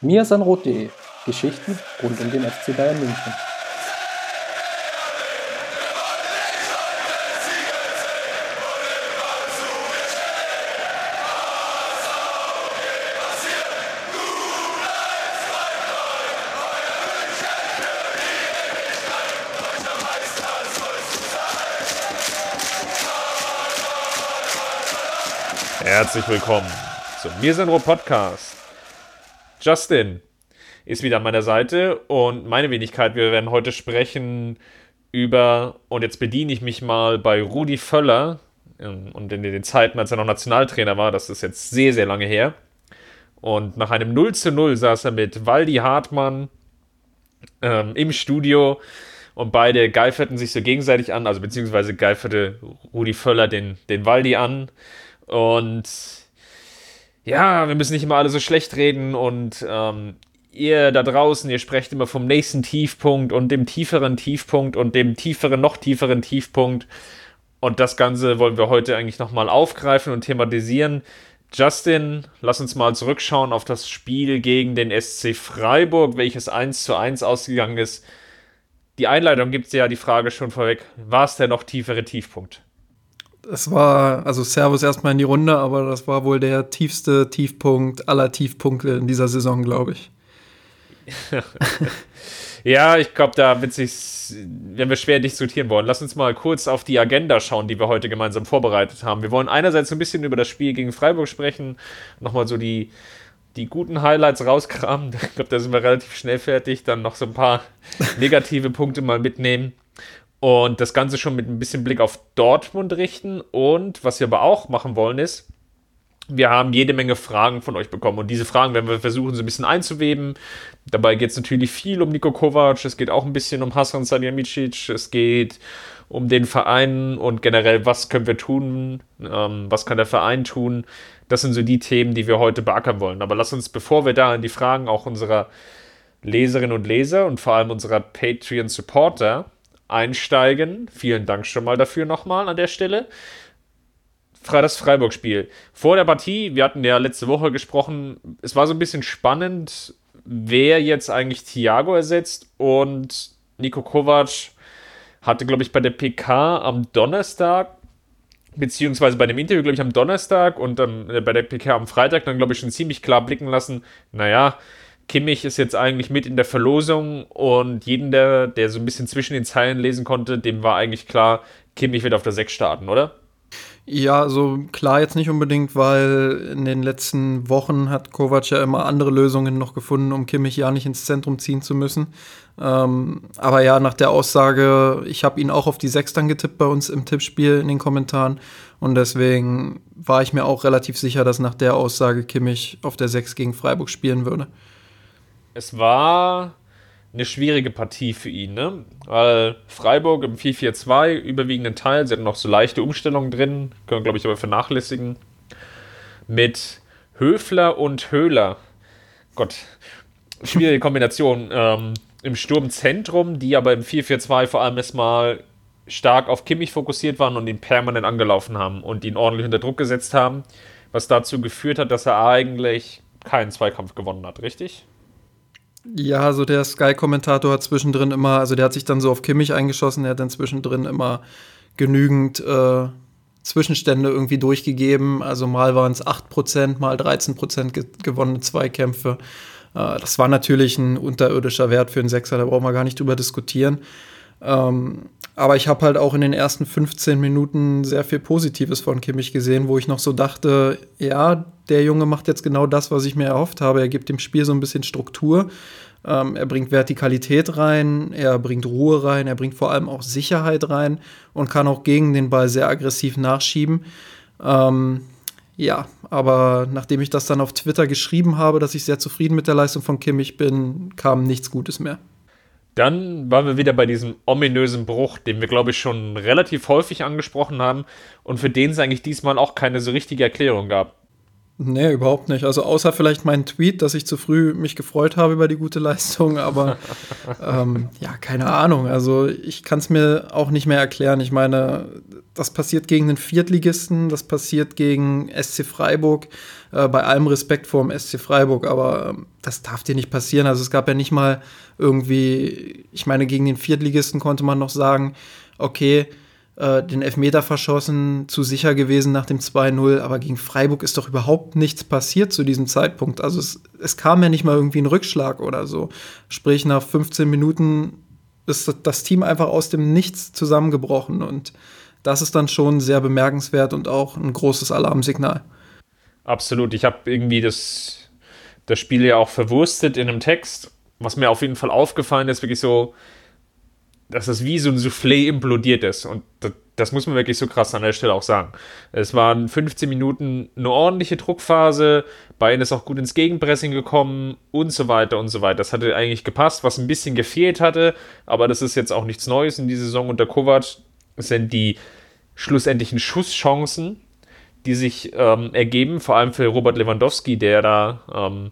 mirsanrot.de Geschichten rund um den FC Bayern München. Herzlich willkommen zum Mir sind Podcast. Justin ist wieder an meiner Seite und meine Wenigkeit, wir werden heute sprechen über, und jetzt bediene ich mich mal bei Rudi Völler ähm, und in den Zeiten, als er noch Nationaltrainer war, das ist jetzt sehr, sehr lange her. Und nach einem 0 zu 0 saß er mit Waldi Hartmann ähm, im Studio und beide geiferten sich so gegenseitig an, also beziehungsweise geiferte Rudi Völler den, den Waldi an und ja, wir müssen nicht immer alle so schlecht reden und ähm, ihr da draußen, ihr sprecht immer vom nächsten Tiefpunkt und dem tieferen Tiefpunkt und dem tieferen, noch tieferen Tiefpunkt. Und das Ganze wollen wir heute eigentlich nochmal aufgreifen und thematisieren. Justin, lass uns mal zurückschauen auf das Spiel gegen den SC Freiburg, welches 1 zu 1 ausgegangen ist. Die Einleitung gibt ja die Frage schon vorweg, war es der noch tiefere Tiefpunkt? Es war, also Servus erstmal in die Runde, aber das war wohl der tiefste Tiefpunkt aller Tiefpunkte in dieser Saison, glaube ich. ja, ich glaube, da wird sich, werden wir schwer diskutieren wollen. Lass uns mal kurz auf die Agenda schauen, die wir heute gemeinsam vorbereitet haben. Wir wollen einerseits ein bisschen über das Spiel gegen Freiburg sprechen, nochmal so die, die guten Highlights rauskramen. Ich glaube, da sind wir relativ schnell fertig. Dann noch so ein paar negative Punkte mal mitnehmen und das Ganze schon mit ein bisschen Blick auf Dortmund richten. Und was wir aber auch machen wollen ist, wir haben jede Menge Fragen von euch bekommen und diese Fragen werden wir versuchen so ein bisschen einzuweben. Dabei geht es natürlich viel um Nico Kovac, es geht auch ein bisschen um Hasan Salihamidzic, es geht um den Verein und generell, was können wir tun, ähm, was kann der Verein tun. Das sind so die Themen, die wir heute beackern wollen. Aber lass uns, bevor wir da in die Fragen auch unserer Leserinnen und Leser und vor allem unserer Patreon-Supporter einsteigen. Vielen Dank schon mal dafür nochmal an der Stelle. Das Freiburg-Spiel. Vor der Partie, wir hatten ja letzte Woche gesprochen, es war so ein bisschen spannend, wer jetzt eigentlich Thiago ersetzt und Nico Kovac hatte, glaube ich, bei der PK am Donnerstag, beziehungsweise bei dem Interview, glaube ich, am Donnerstag und ähm, bei der PK am Freitag dann, glaube ich, schon ziemlich klar blicken lassen, naja, Kimmich ist jetzt eigentlich mit in der Verlosung und jeden, der, der so ein bisschen zwischen den Zeilen lesen konnte, dem war eigentlich klar, Kimmich wird auf der 6 starten, oder? Ja, also klar jetzt nicht unbedingt, weil in den letzten Wochen hat Kovac ja immer andere Lösungen noch gefunden, um Kimmich ja nicht ins Zentrum ziehen zu müssen. Ähm, aber ja, nach der Aussage, ich habe ihn auch auf die Sechs dann getippt bei uns im Tippspiel in den Kommentaren. Und deswegen war ich mir auch relativ sicher, dass nach der Aussage Kimmich auf der Sechs gegen Freiburg spielen würde es war eine schwierige Partie für ihn, ne? Weil Freiburg im 4-4-2 überwiegenden Teil, sie hatten noch so leichte Umstellungen drin, können glaube ich aber vernachlässigen. Mit Höfler und Höhler. Gott, schwierige Kombination. ähm, Im Sturmzentrum, die aber im 4-4-2 vor allem erstmal stark auf Kimmich fokussiert waren und ihn permanent angelaufen haben und ihn ordentlich unter Druck gesetzt haben, was dazu geführt hat, dass er eigentlich keinen Zweikampf gewonnen hat, richtig? Ja, also der Sky-Kommentator hat zwischendrin immer, also der hat sich dann so auf Kimmich eingeschossen, der hat dann zwischendrin immer genügend äh, Zwischenstände irgendwie durchgegeben. Also mal waren es 8%, mal 13% ge gewonnene Zweikämpfe. Äh, das war natürlich ein unterirdischer Wert für einen Sechser, da brauchen wir gar nicht drüber diskutieren. Ähm, aber ich habe halt auch in den ersten 15 Minuten sehr viel Positives von Kimmich gesehen, wo ich noch so dachte, ja, der Junge macht jetzt genau das, was ich mir erhofft habe. Er gibt dem Spiel so ein bisschen Struktur. Ähm, er bringt Vertikalität rein, er bringt Ruhe rein, er bringt vor allem auch Sicherheit rein und kann auch gegen den Ball sehr aggressiv nachschieben. Ähm, ja, aber nachdem ich das dann auf Twitter geschrieben habe, dass ich sehr zufrieden mit der Leistung von Kimmich bin, kam nichts Gutes mehr. Dann waren wir wieder bei diesem ominösen Bruch, den wir, glaube ich, schon relativ häufig angesprochen haben und für den es eigentlich diesmal auch keine so richtige Erklärung gab. Nee, überhaupt nicht. Also außer vielleicht mein Tweet, dass ich zu früh mich gefreut habe über die gute Leistung, aber ähm, ja, keine Ahnung. Also ich kann es mir auch nicht mehr erklären. Ich meine, das passiert gegen den Viertligisten, das passiert gegen SC Freiburg, äh, bei allem Respekt vor dem SC Freiburg, aber äh, das darf dir nicht passieren. Also es gab ja nicht mal irgendwie, ich meine, gegen den Viertligisten konnte man noch sagen, okay, äh, den Elfmeter verschossen, zu sicher gewesen nach dem 2-0, aber gegen Freiburg ist doch überhaupt nichts passiert zu diesem Zeitpunkt. Also es, es kam ja nicht mal irgendwie ein Rückschlag oder so. Sprich, nach 15 Minuten ist das Team einfach aus dem Nichts zusammengebrochen und das ist dann schon sehr bemerkenswert und auch ein großes Alarmsignal. Absolut. Ich habe irgendwie das, das Spiel ja auch verwurstet in einem Text, was mir auf jeden Fall aufgefallen ist, wirklich so, dass es wie so ein Soufflé implodiert ist. Und das, das, muss man wirklich so krass an der Stelle auch sagen. Es waren 15 Minuten eine ordentliche Druckphase, Bayern ist auch gut ins Gegenpressing gekommen und so weiter und so weiter. Das hatte eigentlich gepasst, was ein bisschen gefehlt hatte, aber das ist jetzt auch nichts Neues in dieser Saison unter Kovac, sind die schlussendlichen Schusschancen, die sich ähm, ergeben, vor allem für Robert Lewandowski, der da ähm,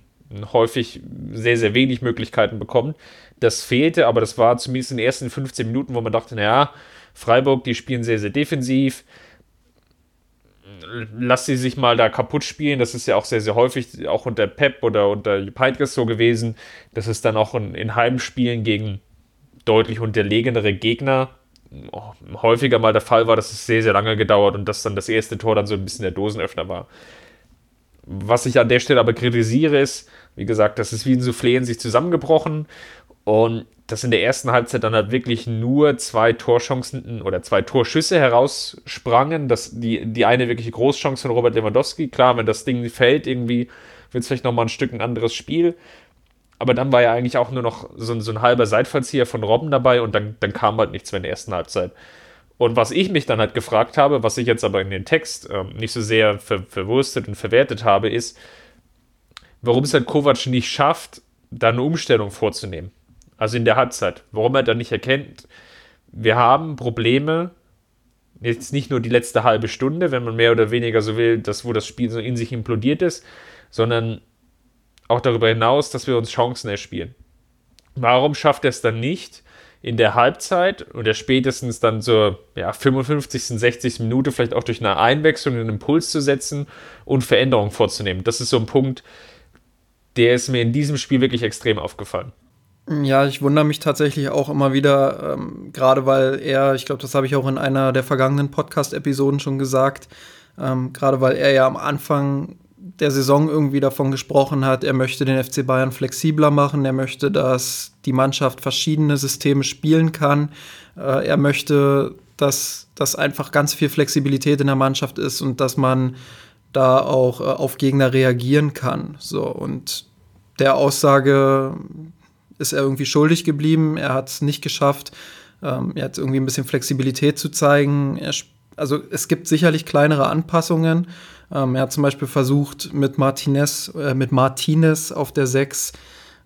häufig sehr, sehr wenig Möglichkeiten bekommt. Das fehlte, aber das war zumindest in den ersten 15 Minuten, wo man dachte, naja, Freiburg, die spielen sehr, sehr defensiv. Lass sie sich mal da kaputt spielen. Das ist ja auch sehr, sehr häufig, auch unter Pep oder unter Peitges so gewesen, dass es dann auch in, in Heimspielen gegen deutlich unterlegenere Gegner häufiger mal der Fall war, dass es sehr, sehr lange gedauert und dass dann das erste Tor dann so ein bisschen der Dosenöffner war. Was ich an der Stelle aber kritisiere, ist, wie gesagt, das ist wie ein Soufflé in sich zusammengebrochen und dass in der ersten Halbzeit dann halt wirklich nur zwei Torchancen oder zwei Torschüsse heraussprangen. Das, die, die eine wirkliche Großchance von Robert Lewandowski. Klar, wenn das Ding fällt, irgendwie wird es vielleicht nochmal ein Stück ein anderes Spiel. Aber dann war ja eigentlich auch nur noch so, so ein halber Seitfallzieher von Robben dabei und dann, dann kam halt nichts mehr in der ersten Halbzeit. Und was ich mich dann halt gefragt habe, was ich jetzt aber in den Text ähm, nicht so sehr ver verwurstet und verwertet habe, ist, warum es halt Kovac nicht schafft, da eine Umstellung vorzunehmen. Also in der Halbzeit. Warum er dann nicht erkennt, wir haben Probleme, jetzt nicht nur die letzte halbe Stunde, wenn man mehr oder weniger so will, dass wo das Spiel so in sich implodiert ist, sondern auch darüber hinaus, dass wir uns Chancen erspielen. Warum schafft er es dann nicht, in der Halbzeit oder spätestens dann zur ja, 55., 60. Minute vielleicht auch durch eine Einwechslung einen Impuls zu setzen und Veränderungen vorzunehmen? Das ist so ein Punkt, der ist mir in diesem Spiel wirklich extrem aufgefallen. Ja, ich wundere mich tatsächlich auch immer wieder, ähm, gerade weil er, ich glaube, das habe ich auch in einer der vergangenen Podcast-Episoden schon gesagt, ähm, gerade weil er ja am Anfang der Saison irgendwie davon gesprochen hat, er möchte den FC Bayern flexibler machen, er möchte, dass die Mannschaft verschiedene Systeme spielen kann, äh, er möchte, dass, dass einfach ganz viel Flexibilität in der Mannschaft ist und dass man da auch äh, auf Gegner reagieren kann. So und der Aussage ist er irgendwie schuldig geblieben. Er hat es nicht geschafft, ähm, jetzt irgendwie ein bisschen Flexibilität zu zeigen. Er, also es gibt sicherlich kleinere Anpassungen. Ähm, er hat zum Beispiel versucht, mit Martinez, äh, mit Martinez auf der 6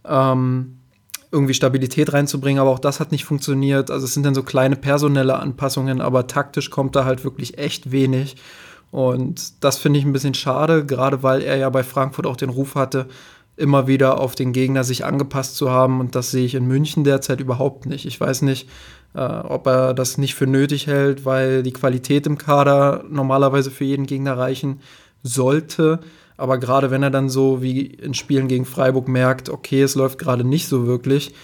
ähm, irgendwie Stabilität reinzubringen, aber auch das hat nicht funktioniert. Also es sind dann so kleine personelle Anpassungen, aber taktisch kommt da halt wirklich echt wenig. Und das finde ich ein bisschen schade, gerade weil er ja bei Frankfurt auch den Ruf hatte, immer wieder auf den Gegner sich angepasst zu haben. Und das sehe ich in München derzeit überhaupt nicht. Ich weiß nicht, äh, ob er das nicht für nötig hält, weil die Qualität im Kader normalerweise für jeden Gegner reichen sollte. Aber gerade wenn er dann so wie in Spielen gegen Freiburg merkt, okay, es läuft gerade nicht so wirklich,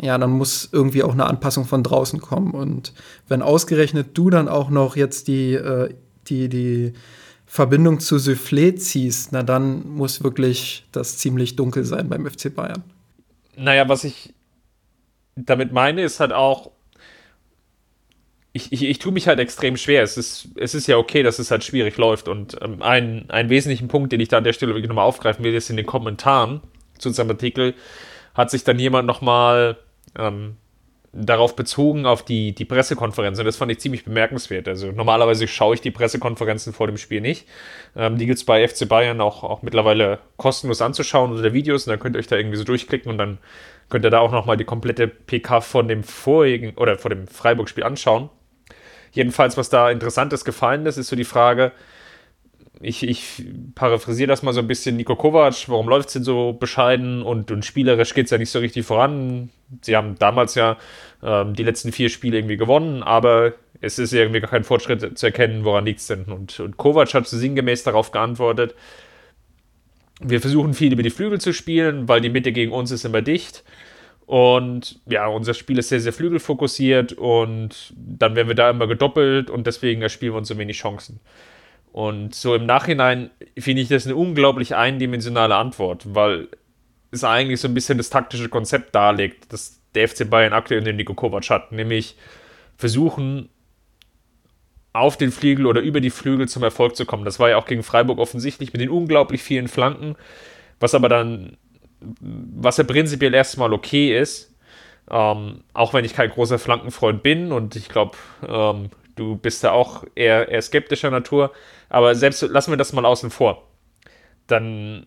ja, dann muss irgendwie auch eine Anpassung von draußen kommen. Und wenn ausgerechnet du dann auch noch jetzt die, äh, die, die Verbindung zu Soufflé ziehst, na dann muss wirklich das ziemlich dunkel sein beim FC Bayern. Naja, was ich damit meine, ist halt auch, ich, ich, ich tue mich halt extrem schwer. Es ist, es ist ja okay, dass es halt schwierig läuft. Und ähm, ein, einen wesentlichen Punkt, den ich da an der Stelle wirklich nochmal aufgreifen will, ist in den Kommentaren zu unserem Artikel, hat sich dann jemand nochmal ähm, darauf bezogen, auf die, die Pressekonferenz. Und das fand ich ziemlich bemerkenswert. Also normalerweise schaue ich die Pressekonferenzen vor dem Spiel nicht. Ähm, die gibt es bei FC Bayern auch, auch mittlerweile kostenlos anzuschauen unter Videos. Und dann könnt ihr euch da irgendwie so durchklicken und dann könnt ihr da auch nochmal die komplette PK von dem vorigen oder vor dem Freiburg-Spiel anschauen. Jedenfalls, was da Interessantes gefallen ist, ist so die Frage, ich, ich paraphrasiere das mal so ein bisschen, Nico Kovac, warum läuft es denn so bescheiden und, und spielerisch geht es ja nicht so richtig voran. Sie haben damals ja ähm, die letzten vier Spiele irgendwie gewonnen, aber Es ist irgendwie gar kein Fortschritt zu erkennen, woran liegt es denn? Und, und Kovac hat sinngemäß darauf geantwortet, wir versuchen viel über die Flügel zu spielen, weil die Mitte gegen uns ist immer dicht. Und ja, unser Spiel ist sehr, sehr flügelfokussiert und dann werden wir da immer gedoppelt und deswegen erspielen wir uns so wenig Chancen. Und so im Nachhinein finde ich das eine unglaublich eindimensionale Antwort, weil es eigentlich so ein bisschen das taktische Konzept darlegt, das der FC Bayern aktuell in den Nico Kovac hat, nämlich versuchen, auf den Flügel oder über die Flügel zum Erfolg zu kommen. Das war ja auch gegen Freiburg offensichtlich mit den unglaublich vielen Flanken, was aber dann, was ja prinzipiell erstmal okay ist, ähm, auch wenn ich kein großer Flankenfreund bin und ich glaube, ähm, du bist da auch eher, eher skeptischer Natur, aber selbst lassen wir das mal außen vor. Dann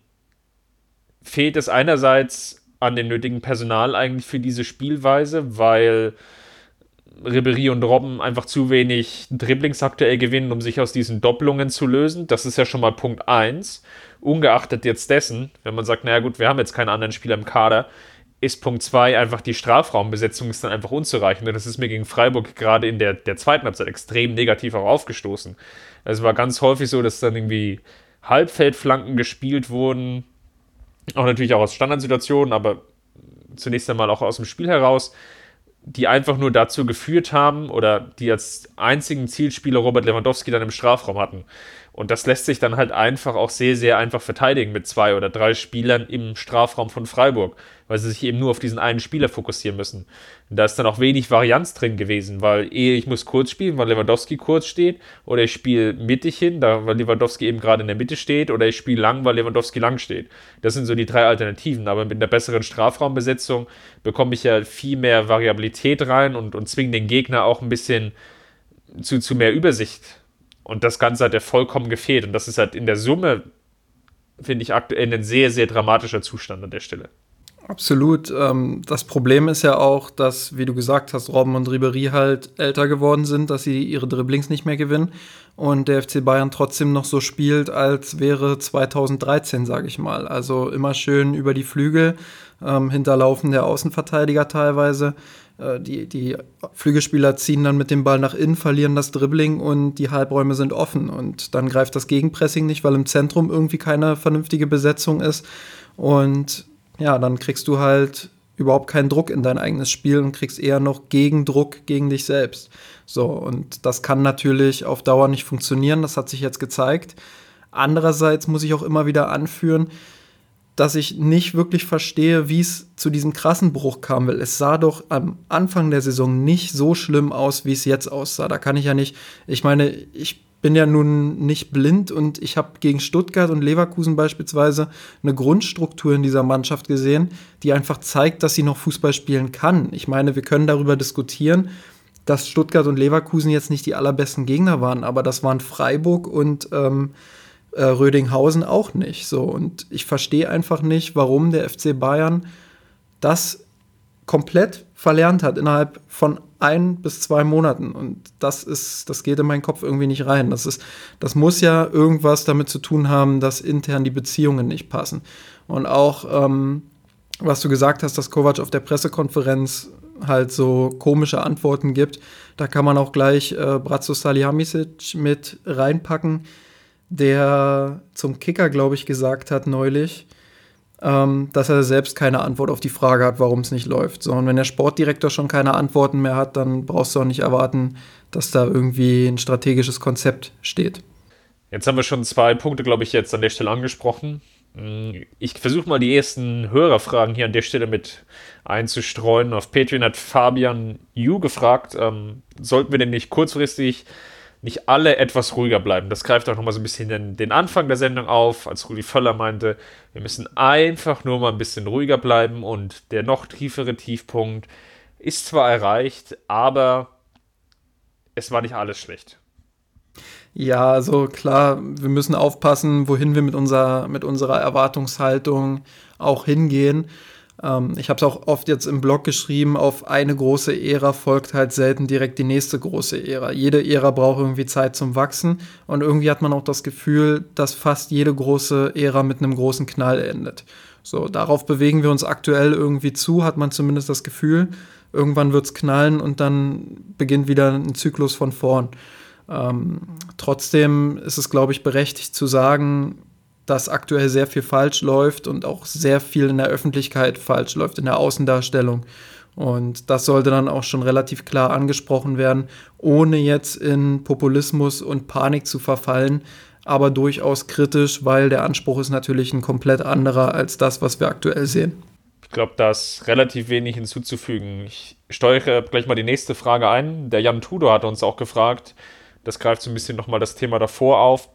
fehlt es einerseits an dem nötigen Personal eigentlich für diese Spielweise, weil Ribery und Robben einfach zu wenig Dribblings aktuell gewinnen, um sich aus diesen Doppelungen zu lösen. Das ist ja schon mal Punkt 1. Ungeachtet jetzt dessen, wenn man sagt, naja gut, wir haben jetzt keinen anderen Spieler im Kader, ist Punkt 2 einfach die Strafraumbesetzung ist dann einfach unzureichend. Und das ist mir gegen Freiburg gerade in der, der zweiten Halbzeit extrem negativ auch aufgestoßen. Es war ganz häufig so, dass dann irgendwie Halbfeldflanken gespielt wurden. Auch natürlich auch aus Standardsituationen, aber zunächst einmal auch aus dem Spiel heraus die einfach nur dazu geführt haben oder die als einzigen Zielspieler Robert Lewandowski dann im Strafraum hatten. Und das lässt sich dann halt einfach auch sehr, sehr einfach verteidigen mit zwei oder drei Spielern im Strafraum von Freiburg, weil sie sich eben nur auf diesen einen Spieler fokussieren müssen. Und da ist dann auch wenig Varianz drin gewesen, weil ehe ich muss kurz spielen, weil Lewandowski kurz steht, oder ich spiele mittig hin, da, weil Lewandowski eben gerade in der Mitte steht, oder ich spiele lang, weil Lewandowski lang steht. Das sind so die drei Alternativen. Aber mit einer besseren Strafraumbesetzung bekomme ich ja viel mehr Variabilität rein und, und zwinge den Gegner auch ein bisschen zu, zu mehr Übersicht und das Ganze hat ja vollkommen gefehlt. Und das ist halt in der Summe, finde ich, aktuell ein sehr, sehr dramatischer Zustand an der Stelle. Absolut. Ähm, das Problem ist ja auch, dass, wie du gesagt hast, Robben und Ribery halt älter geworden sind, dass sie ihre Dribblings nicht mehr gewinnen und der FC Bayern trotzdem noch so spielt, als wäre 2013, sage ich mal. Also immer schön über die Flügel, ähm, hinterlaufen der Außenverteidiger teilweise. Äh, die, die Flügelspieler ziehen dann mit dem Ball nach innen, verlieren das Dribbling und die Halbräume sind offen. Und dann greift das Gegenpressing nicht, weil im Zentrum irgendwie keine vernünftige Besetzung ist. Und ja, dann kriegst du halt überhaupt keinen Druck in dein eigenes Spiel und kriegst eher noch Gegendruck gegen dich selbst. So, und das kann natürlich auf Dauer nicht funktionieren, das hat sich jetzt gezeigt. Andererseits muss ich auch immer wieder anführen, dass ich nicht wirklich verstehe, wie es zu diesem krassen Bruch kam, weil es sah doch am Anfang der Saison nicht so schlimm aus, wie es jetzt aussah. Da kann ich ja nicht, ich meine, ich bin ja nun nicht blind und ich habe gegen Stuttgart und Leverkusen beispielsweise eine Grundstruktur in dieser Mannschaft gesehen, die einfach zeigt, dass sie noch Fußball spielen kann. Ich meine, wir können darüber diskutieren, dass Stuttgart und Leverkusen jetzt nicht die allerbesten Gegner waren, aber das waren Freiburg und ähm, äh, Rödinghausen auch nicht. So. Und ich verstehe einfach nicht, warum der FC Bayern das komplett verlernt hat innerhalb von ein bis zwei Monaten. Und das ist, das geht in meinen Kopf irgendwie nicht rein. Das ist, das muss ja irgendwas damit zu tun haben, dass intern die Beziehungen nicht passen. Und auch, ähm, was du gesagt hast, dass Kovac auf der Pressekonferenz halt so komische Antworten gibt, da kann man auch gleich äh, Bratzo Salihamidzic mit reinpacken der zum Kicker, glaube ich, gesagt hat neulich, ähm, dass er selbst keine Antwort auf die Frage hat, warum es nicht läuft. So, und wenn der Sportdirektor schon keine Antworten mehr hat, dann brauchst du auch nicht erwarten, dass da irgendwie ein strategisches Konzept steht. Jetzt haben wir schon zwei Punkte, glaube ich, jetzt an der Stelle angesprochen. Mm, ich versuche mal die ersten Hörerfragen hier an der Stelle mit einzustreuen. Auf Patreon hat Fabian Yu gefragt, ähm, sollten wir denn nicht kurzfristig nicht alle etwas ruhiger bleiben. Das greift auch nochmal so ein bisschen den, den, Anfang der Sendung auf, als Rudi Völler meinte, wir müssen einfach nur mal ein bisschen ruhiger bleiben und der noch tiefere Tiefpunkt ist zwar erreicht, aber es war nicht alles schlecht. Ja, also klar, wir müssen aufpassen, wohin wir mit, unserer, mit unserer Erwartungshaltung auch hingehen. Ähm, ich habe es auch oft jetzt im Blog geschrieben, auf eine große Ära folgt halt selten direkt die nächste große Ära. Jede Ära braucht irgendwie Zeit zum Wachsen und irgendwie hat man auch das Gefühl, dass fast jede große Ära mit einem großen Knall endet. So, darauf bewegen wir uns aktuell irgendwie zu, hat man zumindest das Gefühl. irgendwann wird es knallen und dann beginnt wieder ein Zyklus von vorn. Ähm, trotzdem ist es, glaube ich, berechtigt zu sagen, dass aktuell sehr viel falsch läuft und auch sehr viel in der Öffentlichkeit falsch läuft, in der Außendarstellung. Und das sollte dann auch schon relativ klar angesprochen werden, ohne jetzt in Populismus und Panik zu verfallen, aber durchaus kritisch, weil der Anspruch ist natürlich ein komplett anderer als das, was wir aktuell sehen. Ich glaube, da ist relativ wenig hinzuzufügen. Ich steuere gleich mal die nächste Frage ein. Der Jan Tudor hat uns auch gefragt, das greift so ein bisschen nochmal das Thema davor auf.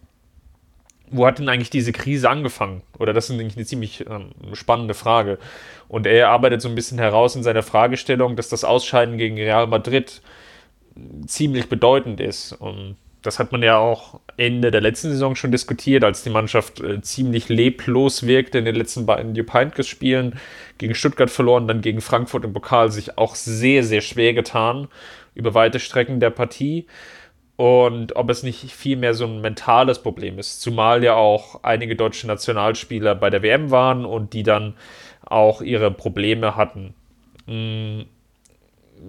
Wo hat denn eigentlich diese Krise angefangen? Oder das ist eigentlich eine ziemlich ähm, spannende Frage. Und er arbeitet so ein bisschen heraus in seiner Fragestellung, dass das Ausscheiden gegen Real Madrid ziemlich bedeutend ist. Und das hat man ja auch Ende der letzten Saison schon diskutiert, als die Mannschaft äh, ziemlich leblos wirkte in den letzten beiden Jupp Heynckes-Spielen. Gegen Stuttgart verloren, dann gegen Frankfurt im Pokal sich auch sehr, sehr schwer getan über weite Strecken der Partie und ob es nicht vielmehr so ein mentales Problem ist. Zumal ja auch einige deutsche Nationalspieler bei der WM waren und die dann auch ihre Probleme hatten. Mm,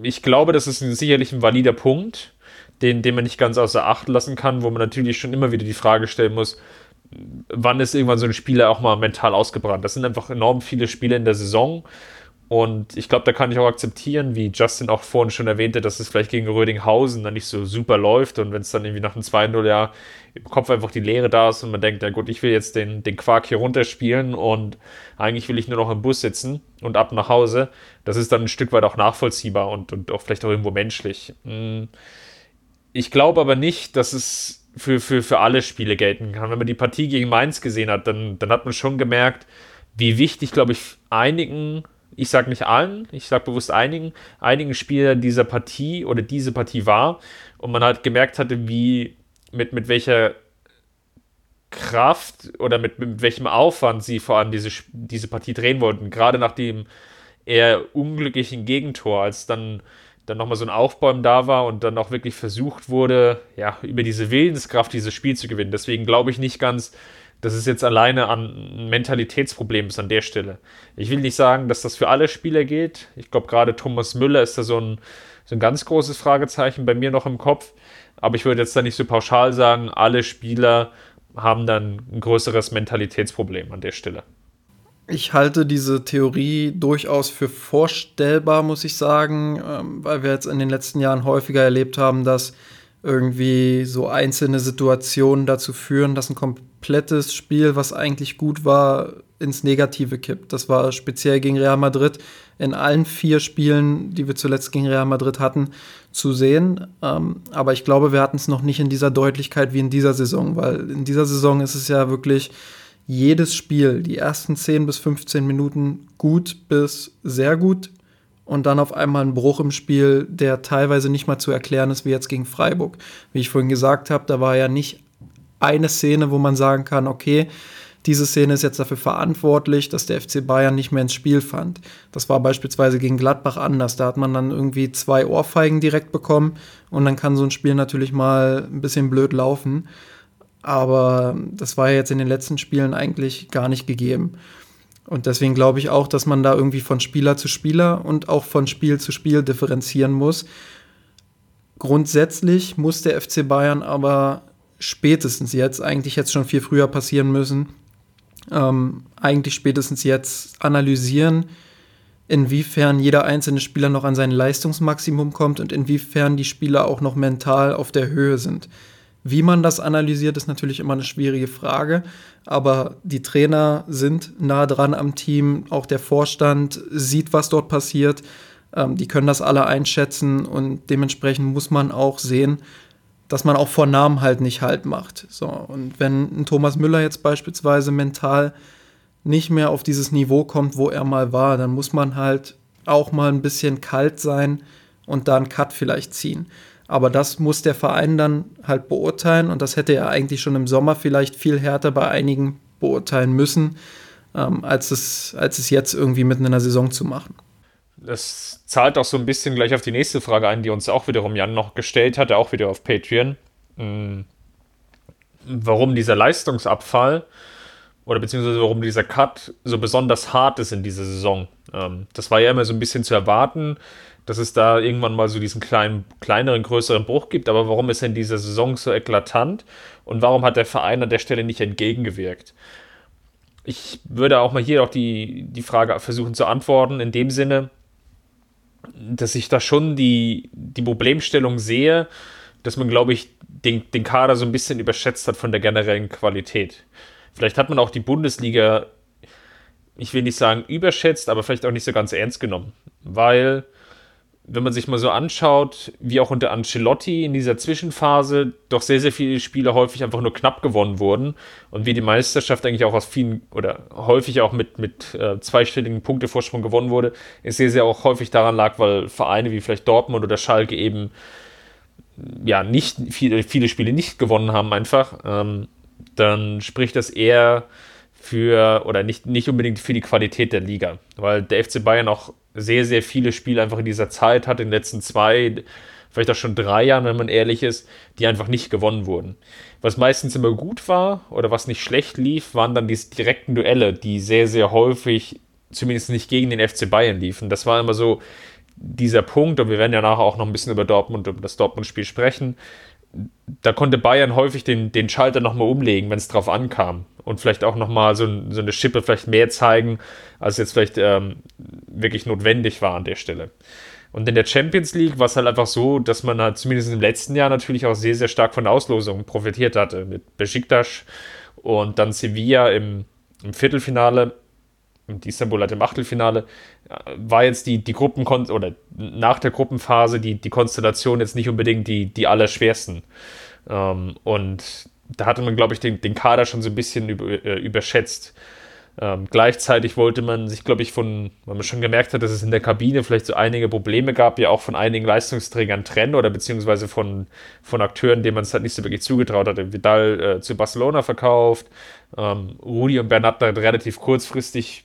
ich glaube, das ist sicherlich ein valider Punkt, den, den man nicht ganz außer Acht lassen kann, wo man natürlich schon immer wieder die Frage stellen muss, wann ist irgendwann so ein Spieler auch mal mental ausgebrannt? Das sind einfach enorm viele Spiele in der Saison und ich glaube, da kann ich auch akzeptieren, wie Justin auch vorhin schon erwähnte, dass es vielleicht gegen Rödinghausen dann nicht so super läuft und wenn es dann irgendwie nach einem 2-0 ja im Kopf einfach die Leere da ist und man denkt, ja gut, ich will jetzt den, den Quark hier runterspielen und eigentlich will ich nur noch im Bus sitzen und ab nach Hause, das ist dann ein Stück weit auch nachvollziehbar und, und auch vielleicht auch irgendwo menschlich. Hm. Ich glaube aber nicht, dass es für, für, für alle Spiele gelten kann. Wenn man die Partie gegen Mainz gesehen hat, dann, dann hat man schon gemerkt, wie wichtig, glaube ich, einigen ich sage nicht allen, ich sage bewusst einigen, einigen Spielern dieser Partie oder diese Partie war und man halt gemerkt hatte, wie mit, mit welcher Kraft oder mit, mit welchem Aufwand sie vor allem diese, diese Partie drehen wollten. Gerade nach dem eher unglücklichen Gegentor, als dann, dann nochmal so ein Aufbäumen da war und dann auch wirklich versucht wurde, ja, über diese Willenskraft dieses Spiel zu gewinnen. Deswegen glaube ich nicht ganz, dass es jetzt alleine an Mentalitätsproblem ist an der Stelle. Ich will nicht sagen, dass das für alle Spieler gilt. Ich glaube, gerade Thomas Müller ist da so ein, so ein ganz großes Fragezeichen bei mir noch im Kopf. Aber ich würde jetzt da nicht so pauschal sagen, alle Spieler haben dann ein größeres Mentalitätsproblem an der Stelle. Ich halte diese Theorie durchaus für vorstellbar, muss ich sagen, ähm, weil wir jetzt in den letzten Jahren häufiger erlebt haben, dass irgendwie so einzelne Situationen dazu führen, dass ein komplettes Spiel, was eigentlich gut war, ins Negative kippt. Das war speziell gegen Real Madrid in allen vier Spielen, die wir zuletzt gegen Real Madrid hatten, zu sehen. Ähm, aber ich glaube, wir hatten es noch nicht in dieser Deutlichkeit wie in dieser Saison, weil in dieser Saison ist es ja wirklich jedes Spiel, die ersten 10 bis 15 Minuten gut bis sehr gut und dann auf einmal ein Bruch im Spiel, der teilweise nicht mal zu erklären ist, wie jetzt gegen Freiburg. Wie ich vorhin gesagt habe, da war ja nicht eine Szene, wo man sagen kann, okay, diese Szene ist jetzt dafür verantwortlich, dass der FC Bayern nicht mehr ins Spiel fand. Das war beispielsweise gegen Gladbach anders. Da hat man dann irgendwie zwei Ohrfeigen direkt bekommen und dann kann so ein Spiel natürlich mal ein bisschen blöd laufen. Aber das war ja jetzt in den letzten Spielen eigentlich gar nicht gegeben. Und deswegen glaube ich auch, dass man da irgendwie von Spieler zu Spieler und auch von Spiel zu Spiel differenzieren muss. Grundsätzlich muss der FC Bayern aber spätestens jetzt, eigentlich jetzt schon viel früher passieren müssen, ähm, eigentlich spätestens jetzt analysieren, inwiefern jeder einzelne Spieler noch an sein Leistungsmaximum kommt und inwiefern die Spieler auch noch mental auf der Höhe sind. Wie man das analysiert, ist natürlich immer eine schwierige Frage, aber die Trainer sind nah dran am Team, auch der Vorstand sieht, was dort passiert, ähm, die können das alle einschätzen und dementsprechend muss man auch sehen, dass man auch vor Namen halt nicht halt macht. So, und wenn ein Thomas Müller jetzt beispielsweise mental nicht mehr auf dieses Niveau kommt, wo er mal war, dann muss man halt auch mal ein bisschen kalt sein und da einen Cut vielleicht ziehen. Aber das muss der Verein dann halt beurteilen und das hätte er eigentlich schon im Sommer vielleicht viel härter bei einigen beurteilen müssen, ähm, als, es, als es jetzt irgendwie mitten in der Saison zu machen. Das zahlt auch so ein bisschen gleich auf die nächste Frage ein, die uns auch wiederum Jan noch gestellt hatte, auch wieder auf Patreon. Mhm. Warum dieser Leistungsabfall? oder beziehungsweise warum dieser Cut so besonders hart ist in dieser Saison. Ähm, das war ja immer so ein bisschen zu erwarten, dass es da irgendwann mal so diesen kleinen, kleineren, größeren Bruch gibt. Aber warum ist denn diese Saison so eklatant und warum hat der Verein an der Stelle nicht entgegengewirkt? Ich würde auch mal hier auch die, die Frage versuchen zu antworten, in dem Sinne, dass ich da schon die, die Problemstellung sehe, dass man, glaube ich, den, den Kader so ein bisschen überschätzt hat von der generellen Qualität. Vielleicht hat man auch die Bundesliga, ich will nicht sagen überschätzt, aber vielleicht auch nicht so ganz ernst genommen. Weil, wenn man sich mal so anschaut, wie auch unter Ancelotti in dieser Zwischenphase doch sehr, sehr viele Spiele häufig einfach nur knapp gewonnen wurden und wie die Meisterschaft eigentlich auch aus vielen oder häufig auch mit, mit äh, zweistelligen Punktevorsprung gewonnen wurde, ist sehr, sehr auch häufig daran lag, weil Vereine wie vielleicht Dortmund oder Schalke eben ja nicht viele, viele Spiele nicht gewonnen haben einfach. Ähm, dann spricht das eher für, oder nicht, nicht unbedingt für die Qualität der Liga, weil der FC Bayern auch sehr, sehr viele Spiele einfach in dieser Zeit hat, in den letzten zwei, vielleicht auch schon drei Jahren, wenn man ehrlich ist, die einfach nicht gewonnen wurden. Was meistens immer gut war oder was nicht schlecht lief, waren dann diese direkten Duelle, die sehr, sehr häufig zumindest nicht gegen den FC Bayern liefen. Das war immer so dieser Punkt, und wir werden ja nachher auch noch ein bisschen über Dortmund, über das Dortmund-Spiel sprechen, da konnte Bayern häufig den, den Schalter nochmal umlegen, wenn es drauf ankam. Und vielleicht auch nochmal so, so eine Schippe vielleicht mehr zeigen, als jetzt vielleicht ähm, wirklich notwendig war an der Stelle. Und in der Champions League war es halt einfach so, dass man halt zumindest im letzten Jahr natürlich auch sehr, sehr stark von der Auslosung profitiert hatte. Mit Besiktas und dann Sevilla im, im Viertelfinale Istanbul halt im Achtelfinale, äh, war jetzt die, die Gruppen oder nach der Gruppenphase die, die Konstellation jetzt nicht unbedingt die, die allerschwersten. Ähm, und da hatte man, glaube ich, den, den Kader schon so ein bisschen über, äh, überschätzt. Ähm, gleichzeitig wollte man sich, glaube ich, von, weil man schon gemerkt hat, dass es in der Kabine vielleicht so einige Probleme gab, ja auch von einigen Leistungsträgern trennen oder beziehungsweise von, von Akteuren, denen man es halt nicht so wirklich zugetraut hatte. Vidal äh, zu Barcelona verkauft, ähm, Rudi und Bernat relativ kurzfristig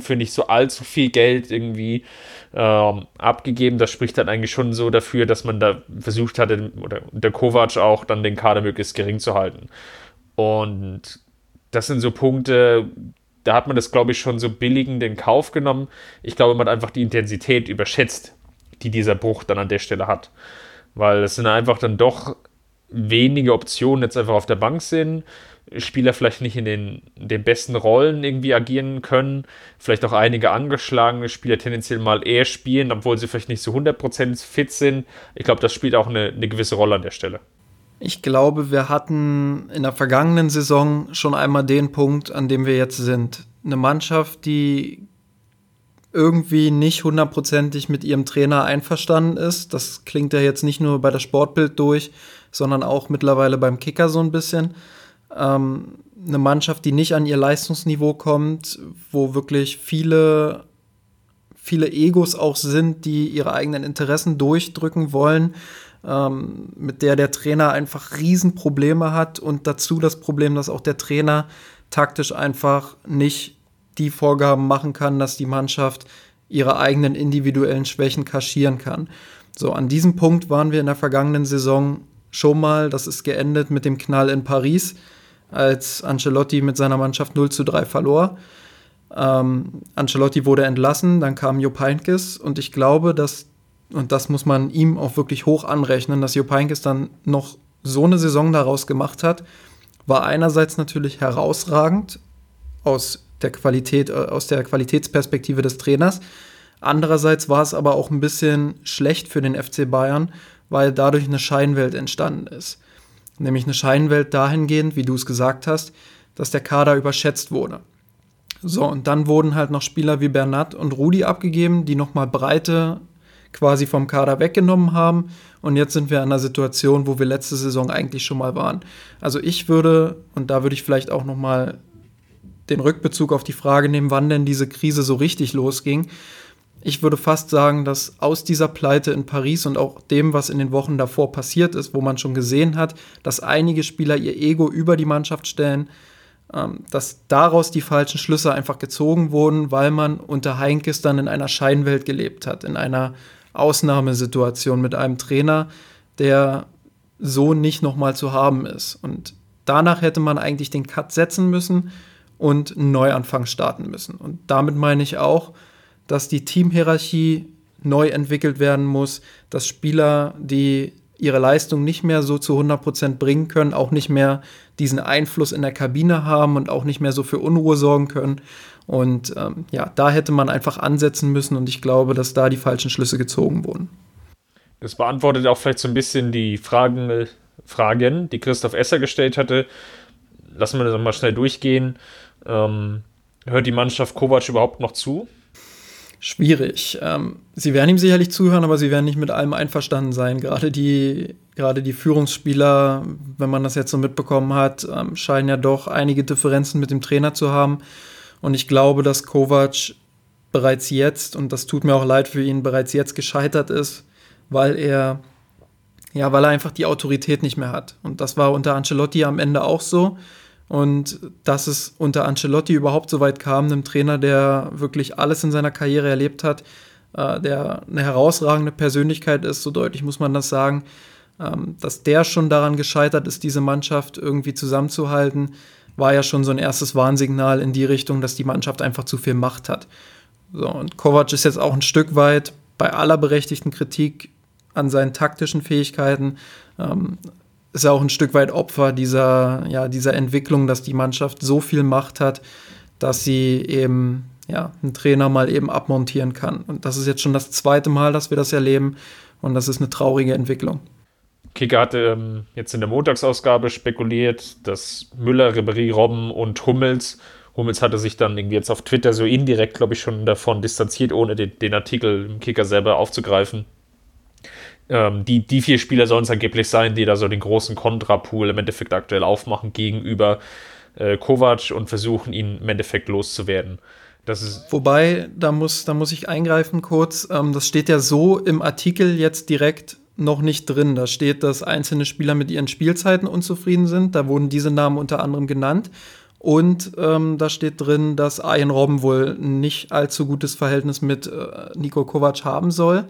für nicht so allzu viel Geld irgendwie ähm, abgegeben. Das spricht dann eigentlich schon so dafür, dass man da versucht hatte, oder der Kovac auch dann den Kader möglichst gering zu halten. Und das sind so Punkte, da hat man das, glaube ich, schon so billigend in Kauf genommen. Ich glaube, man hat einfach die Intensität überschätzt, die dieser Bruch dann an der Stelle hat. Weil es sind einfach dann doch wenige Optionen jetzt einfach auf der Bank sind. Spieler vielleicht nicht in den, den besten Rollen irgendwie agieren können. Vielleicht auch einige angeschlagene Spieler tendenziell mal eher spielen, obwohl sie vielleicht nicht so 100% fit sind. Ich glaube, das spielt auch eine, eine gewisse Rolle an der Stelle. Ich glaube, wir hatten in der vergangenen Saison schon einmal den Punkt, an dem wir jetzt sind. Eine Mannschaft, die irgendwie nicht hundertprozentig mit ihrem Trainer einverstanden ist. Das klingt ja jetzt nicht nur bei der Sportbild durch, sondern auch mittlerweile beim Kicker so ein bisschen. Ähm, eine Mannschaft, die nicht an ihr Leistungsniveau kommt, wo wirklich viele, viele Egos auch sind, die ihre eigenen Interessen durchdrücken wollen ähm, mit der der Trainer einfach Riesenprobleme hat und dazu das Problem, dass auch der Trainer taktisch einfach nicht die Vorgaben machen kann, dass die Mannschaft ihre eigenen individuellen Schwächen kaschieren kann. So, an diesem Punkt waren wir in der vergangenen Saison schon mal. Das ist geendet mit dem Knall in Paris, als Ancelotti mit seiner Mannschaft 0 zu 3 verlor. Ähm, Ancelotti wurde entlassen, dann kam Jupp Heynckes und ich glaube, dass und das muss man ihm auch wirklich hoch anrechnen, dass Jupp Heynckes dann noch so eine Saison daraus gemacht hat, war einerseits natürlich herausragend aus der Qualität, äh, aus der Qualitätsperspektive des Trainers. Andererseits war es aber auch ein bisschen schlecht für den FC Bayern, weil dadurch eine Scheinwelt entstanden ist. Nämlich eine Scheinwelt dahingehend, wie du es gesagt hast, dass der Kader überschätzt wurde. So, und dann wurden halt noch Spieler wie Bernat und Rudi abgegeben, die nochmal breite quasi vom Kader weggenommen haben. Und jetzt sind wir in einer Situation, wo wir letzte Saison eigentlich schon mal waren. Also ich würde, und da würde ich vielleicht auch noch mal den Rückbezug auf die Frage nehmen, wann denn diese Krise so richtig losging. Ich würde fast sagen, dass aus dieser Pleite in Paris und auch dem, was in den Wochen davor passiert ist, wo man schon gesehen hat, dass einige Spieler ihr Ego über die Mannschaft stellen, ähm, dass daraus die falschen Schlüsse einfach gezogen wurden, weil man unter Heinkes dann in einer Scheinwelt gelebt hat, in einer Ausnahmesituation mit einem Trainer, der so nicht nochmal zu haben ist. Und danach hätte man eigentlich den Cut setzen müssen und einen Neuanfang starten müssen. Und damit meine ich auch, dass die Teamhierarchie neu entwickelt werden muss, dass Spieler, die ihre Leistung nicht mehr so zu 100% bringen können, auch nicht mehr diesen Einfluss in der Kabine haben und auch nicht mehr so für Unruhe sorgen können. Und ähm, ja, da hätte man einfach ansetzen müssen und ich glaube, dass da die falschen Schlüsse gezogen wurden. Das beantwortet auch vielleicht so ein bisschen die Fragen, Fragen die Christoph Esser gestellt hatte. Lassen wir das mal schnell durchgehen. Ähm, hört die Mannschaft Kovac überhaupt noch zu? Schwierig. Ähm, sie werden ihm sicherlich zuhören, aber sie werden nicht mit allem einverstanden sein. Gerade die, gerade die Führungsspieler, wenn man das jetzt so mitbekommen hat, ähm, scheinen ja doch einige Differenzen mit dem Trainer zu haben. Und ich glaube, dass Kovac bereits jetzt, und das tut mir auch leid für ihn, bereits jetzt gescheitert ist, weil er, ja, weil er einfach die Autorität nicht mehr hat. Und das war unter Ancelotti am Ende auch so. Und dass es unter Ancelotti überhaupt so weit kam, einem Trainer, der wirklich alles in seiner Karriere erlebt hat, äh, der eine herausragende Persönlichkeit ist, so deutlich muss man das sagen, ähm, dass der schon daran gescheitert ist, diese Mannschaft irgendwie zusammenzuhalten, war ja schon so ein erstes Warnsignal in die Richtung, dass die Mannschaft einfach zu viel Macht hat. So, und Kovac ist jetzt auch ein Stück weit bei aller berechtigten Kritik an seinen taktischen Fähigkeiten ähm, ist er auch ein Stück weit Opfer dieser, ja, dieser Entwicklung, dass die Mannschaft so viel Macht hat, dass sie eben ja, einen Trainer mal eben abmontieren kann. Und das ist jetzt schon das zweite Mal, dass wir das erleben. Und das ist eine traurige Entwicklung. Kicker hatte ähm, jetzt in der Montagsausgabe spekuliert, dass Müller, Ribery, Robben und Hummels, Hummels hatte sich dann irgendwie jetzt auf Twitter so indirekt, glaube ich, schon davon distanziert, ohne den, den Artikel im Kicker selber aufzugreifen, ähm, die, die vier Spieler sollen es angeblich sein, die da so den großen Kontrapool im Endeffekt aktuell aufmachen gegenüber äh, Kovac und versuchen, ihn im Endeffekt loszuwerden. Wobei, da muss, da muss ich eingreifen kurz. Ähm, das steht ja so im Artikel jetzt direkt noch nicht drin. Da steht, dass einzelne Spieler mit ihren Spielzeiten unzufrieden sind. Da wurden diese Namen unter anderem genannt. Und ähm, da steht drin, dass Ian Robben wohl nicht allzu gutes Verhältnis mit äh, Nico Kovac haben soll.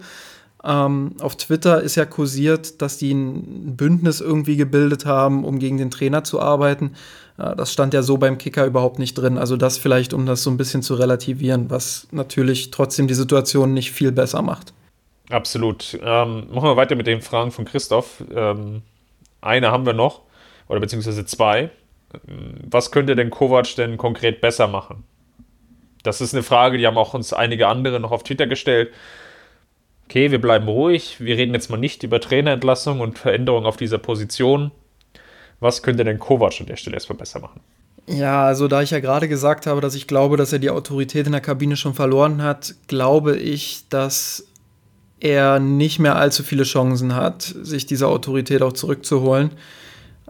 Ähm, auf Twitter ist ja kursiert, dass die ein Bündnis irgendwie gebildet haben, um gegen den Trainer zu arbeiten. Äh, das stand ja so beim Kicker überhaupt nicht drin. Also das vielleicht, um das so ein bisschen zu relativieren, was natürlich trotzdem die Situation nicht viel besser macht. Absolut. Ähm, machen wir weiter mit den Fragen von Christoph. Ähm, eine haben wir noch, oder beziehungsweise zwei. Was könnte denn Kovac denn konkret besser machen? Das ist eine Frage, die haben auch uns einige andere noch auf Twitter gestellt okay, wir bleiben ruhig, wir reden jetzt mal nicht über Trainerentlassung und Veränderung auf dieser Position. Was könnte denn Kovac an der Stelle erstmal besser machen? Ja, also da ich ja gerade gesagt habe, dass ich glaube, dass er die Autorität in der Kabine schon verloren hat, glaube ich, dass er nicht mehr allzu viele Chancen hat, sich diese Autorität auch zurückzuholen.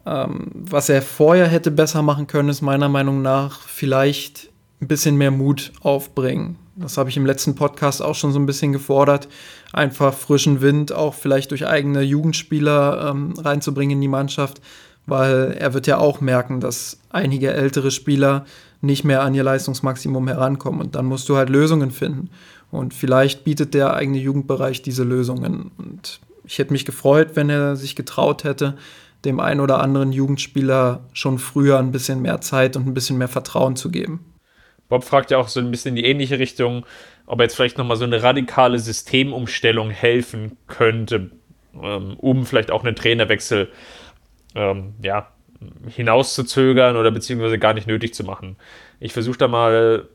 Ähm, was er vorher hätte besser machen können, ist meiner Meinung nach vielleicht ein bisschen mehr Mut aufbringen. Das habe ich im letzten Podcast auch schon so ein bisschen gefordert. Einfach frischen Wind auch vielleicht durch eigene Jugendspieler ähm, reinzubringen in die Mannschaft, weil er wird ja auch merken, dass einige ältere Spieler nicht mehr an ihr Leistungsmaximum herankommen. Und dann musst du halt Lösungen finden. Und vielleicht bietet der eigene Jugendbereich diese Lösungen. Und ich hätte mich gefreut, wenn er sich getraut hätte, dem einen oder anderen Jugendspieler schon früher ein bisschen mehr Zeit und ein bisschen mehr Vertrauen zu geben. Bob fragt ja auch so ein bisschen in die ähnliche Richtung, ob er jetzt vielleicht nochmal so eine radikale Systemumstellung helfen könnte, ähm, um vielleicht auch einen Trainerwechsel ähm, ja, hinauszuzögern oder beziehungsweise gar nicht nötig zu machen. Ich versuche da mal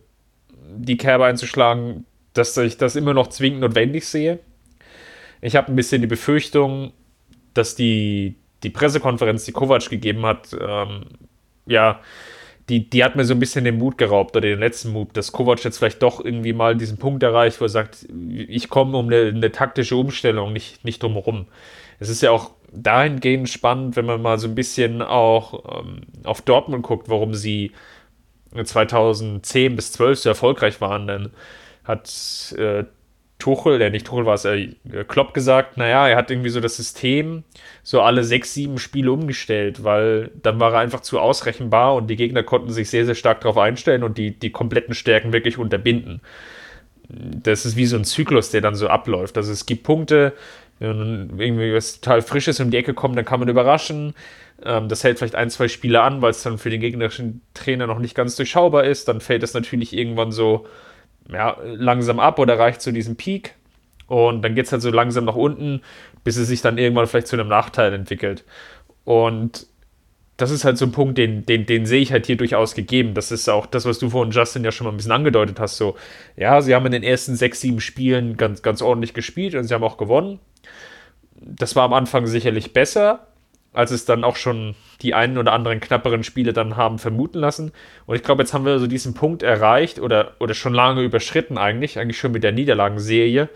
die Kerbe einzuschlagen, dass ich das immer noch zwingend notwendig sehe. Ich habe ein bisschen die Befürchtung, dass die, die Pressekonferenz, die Kovac gegeben hat, ähm, ja, die, die hat mir so ein bisschen den Mut geraubt oder den letzten Mut, dass Kovac jetzt vielleicht doch irgendwie mal diesen Punkt erreicht, wo er sagt, ich komme um eine, eine, taktische Umstellung, nicht, nicht drumherum. Es ist ja auch dahingehend spannend, wenn man mal so ein bisschen auch ähm, auf Dortmund guckt, warum sie 2010 bis 12 so erfolgreich waren. Dann hat äh, Tuchel, der nicht Tuchel war es, äh, Klopp gesagt, naja, er hat irgendwie so das System so alle sechs, sieben Spiele umgestellt, weil dann war er einfach zu ausrechenbar und die Gegner konnten sich sehr, sehr stark darauf einstellen und die, die kompletten Stärken wirklich unterbinden. Das ist wie so ein Zyklus, der dann so abläuft. Also es gibt Punkte, wenn irgendwie was total Frisches um die Ecke kommt, dann kann man überraschen. Ähm, das hält vielleicht ein, zwei Spiele an, weil es dann für den gegnerischen Trainer noch nicht ganz durchschaubar ist. Dann fällt es natürlich irgendwann so ja, langsam ab oder reicht zu diesem Peak. Und dann geht es halt so langsam nach unten, bis es sich dann irgendwann vielleicht zu einem Nachteil entwickelt. Und das ist halt so ein Punkt, den, den, den sehe ich halt hier durchaus gegeben. Das ist auch das, was du vorhin Justin ja schon mal ein bisschen angedeutet hast. So, ja, sie haben in den ersten sechs, sieben Spielen ganz, ganz ordentlich gespielt und sie haben auch gewonnen. Das war am Anfang sicherlich besser, als es dann auch schon die einen oder anderen knapperen Spiele dann haben vermuten lassen. Und ich glaube, jetzt haben wir so diesen Punkt erreicht oder, oder schon lange überschritten eigentlich, eigentlich schon mit der Niederlagenserie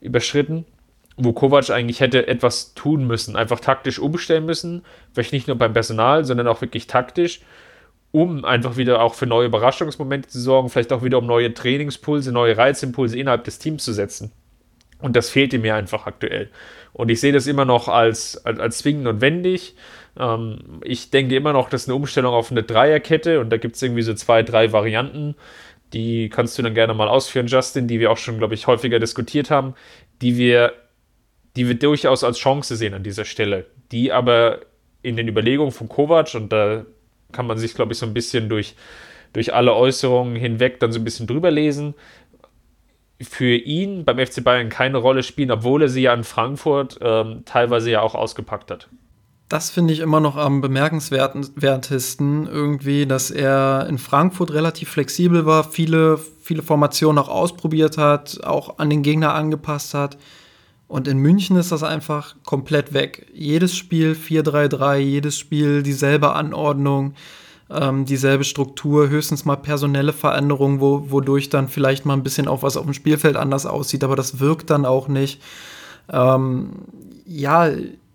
überschritten, wo Kovac eigentlich hätte etwas tun müssen, einfach taktisch umstellen müssen, vielleicht nicht nur beim Personal, sondern auch wirklich taktisch, um einfach wieder auch für neue Überraschungsmomente zu sorgen, vielleicht auch wieder um neue Trainingspulse, neue Reizimpulse innerhalb des Teams zu setzen. Und das fehlte mir einfach aktuell. Und ich sehe das immer noch als, als, als zwingend notwendig. Ähm, ich denke immer noch, dass eine Umstellung auf eine Dreierkette und da gibt es irgendwie so zwei, drei Varianten. Die kannst du dann gerne mal ausführen, Justin, die wir auch schon, glaube ich, häufiger diskutiert haben, die wir, die wir durchaus als Chance sehen an dieser Stelle, die aber in den Überlegungen von Kovac, und da kann man sich, glaube ich, so ein bisschen durch, durch alle Äußerungen hinweg dann so ein bisschen drüber lesen, für ihn beim FC Bayern keine Rolle spielen, obwohl er sie ja in Frankfurt ähm, teilweise ja auch ausgepackt hat. Das finde ich immer noch am bemerkenswertesten irgendwie, dass er in Frankfurt relativ flexibel war, viele, viele Formationen auch ausprobiert hat, auch an den Gegner angepasst hat. Und in München ist das einfach komplett weg. Jedes Spiel 4-3-3, jedes Spiel dieselbe Anordnung ähm, dieselbe Struktur, höchstens mal personelle Veränderungen, wo, wodurch dann vielleicht mal ein bisschen auch was auf dem Spielfeld anders aussieht, aber das wirkt dann auch nicht. Ähm, ja,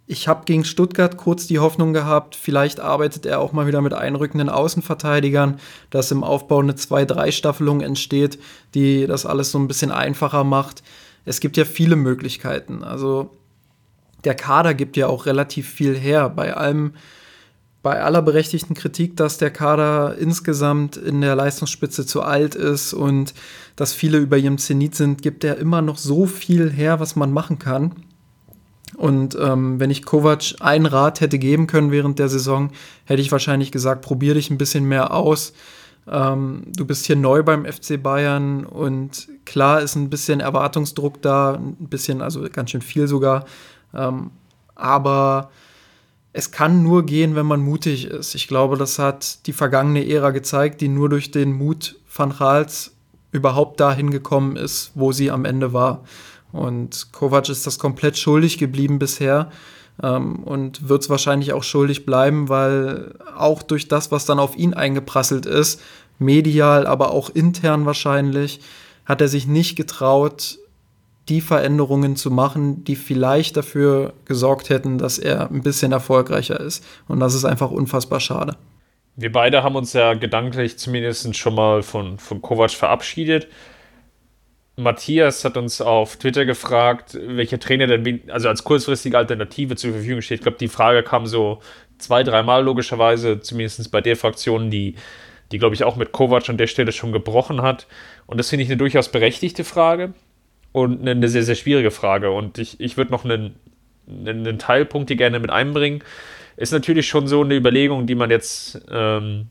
ich habe gegen Stuttgart kurz die Hoffnung gehabt, vielleicht arbeitet er auch mal wieder mit einrückenden Außenverteidigern, dass im Aufbau eine 2-3-Staffelung entsteht, die das alles so ein bisschen einfacher macht. Es gibt ja viele Möglichkeiten. Also der Kader gibt ja auch relativ viel her. Bei allem, bei aller berechtigten Kritik, dass der Kader insgesamt in der Leistungsspitze zu alt ist und dass viele über ihrem Zenit sind, gibt er immer noch so viel her, was man machen kann. Und ähm, wenn ich Kovac einen Rat hätte geben können während der Saison, hätte ich wahrscheinlich gesagt, probier dich ein bisschen mehr aus. Ähm, du bist hier neu beim FC Bayern und klar ist ein bisschen Erwartungsdruck da, ein bisschen, also ganz schön viel sogar. Ähm, aber es kann nur gehen, wenn man mutig ist. Ich glaube, das hat die vergangene Ära gezeigt, die nur durch den Mut van Gaals überhaupt dahin gekommen ist, wo sie am Ende war. Und Kovac ist das komplett schuldig geblieben bisher ähm, und wird es wahrscheinlich auch schuldig bleiben, weil auch durch das, was dann auf ihn eingeprasselt ist, medial, aber auch intern wahrscheinlich, hat er sich nicht getraut, die Veränderungen zu machen, die vielleicht dafür gesorgt hätten, dass er ein bisschen erfolgreicher ist. Und das ist einfach unfassbar schade. Wir beide haben uns ja gedanklich zumindest schon mal von, von Kovac verabschiedet. Matthias hat uns auf Twitter gefragt, welcher Trainer denn also als kurzfristige Alternative zur Verfügung steht. Ich glaube, die Frage kam so zwei, dreimal logischerweise, zumindest bei der Fraktion, die, die glaube ich, auch mit Kovac an der Stelle schon gebrochen hat. Und das finde ich eine durchaus berechtigte Frage und eine sehr, sehr schwierige Frage. Und ich, ich würde noch einen, einen Teilpunkt hier gerne mit einbringen. Ist natürlich schon so eine Überlegung, die man jetzt ähm,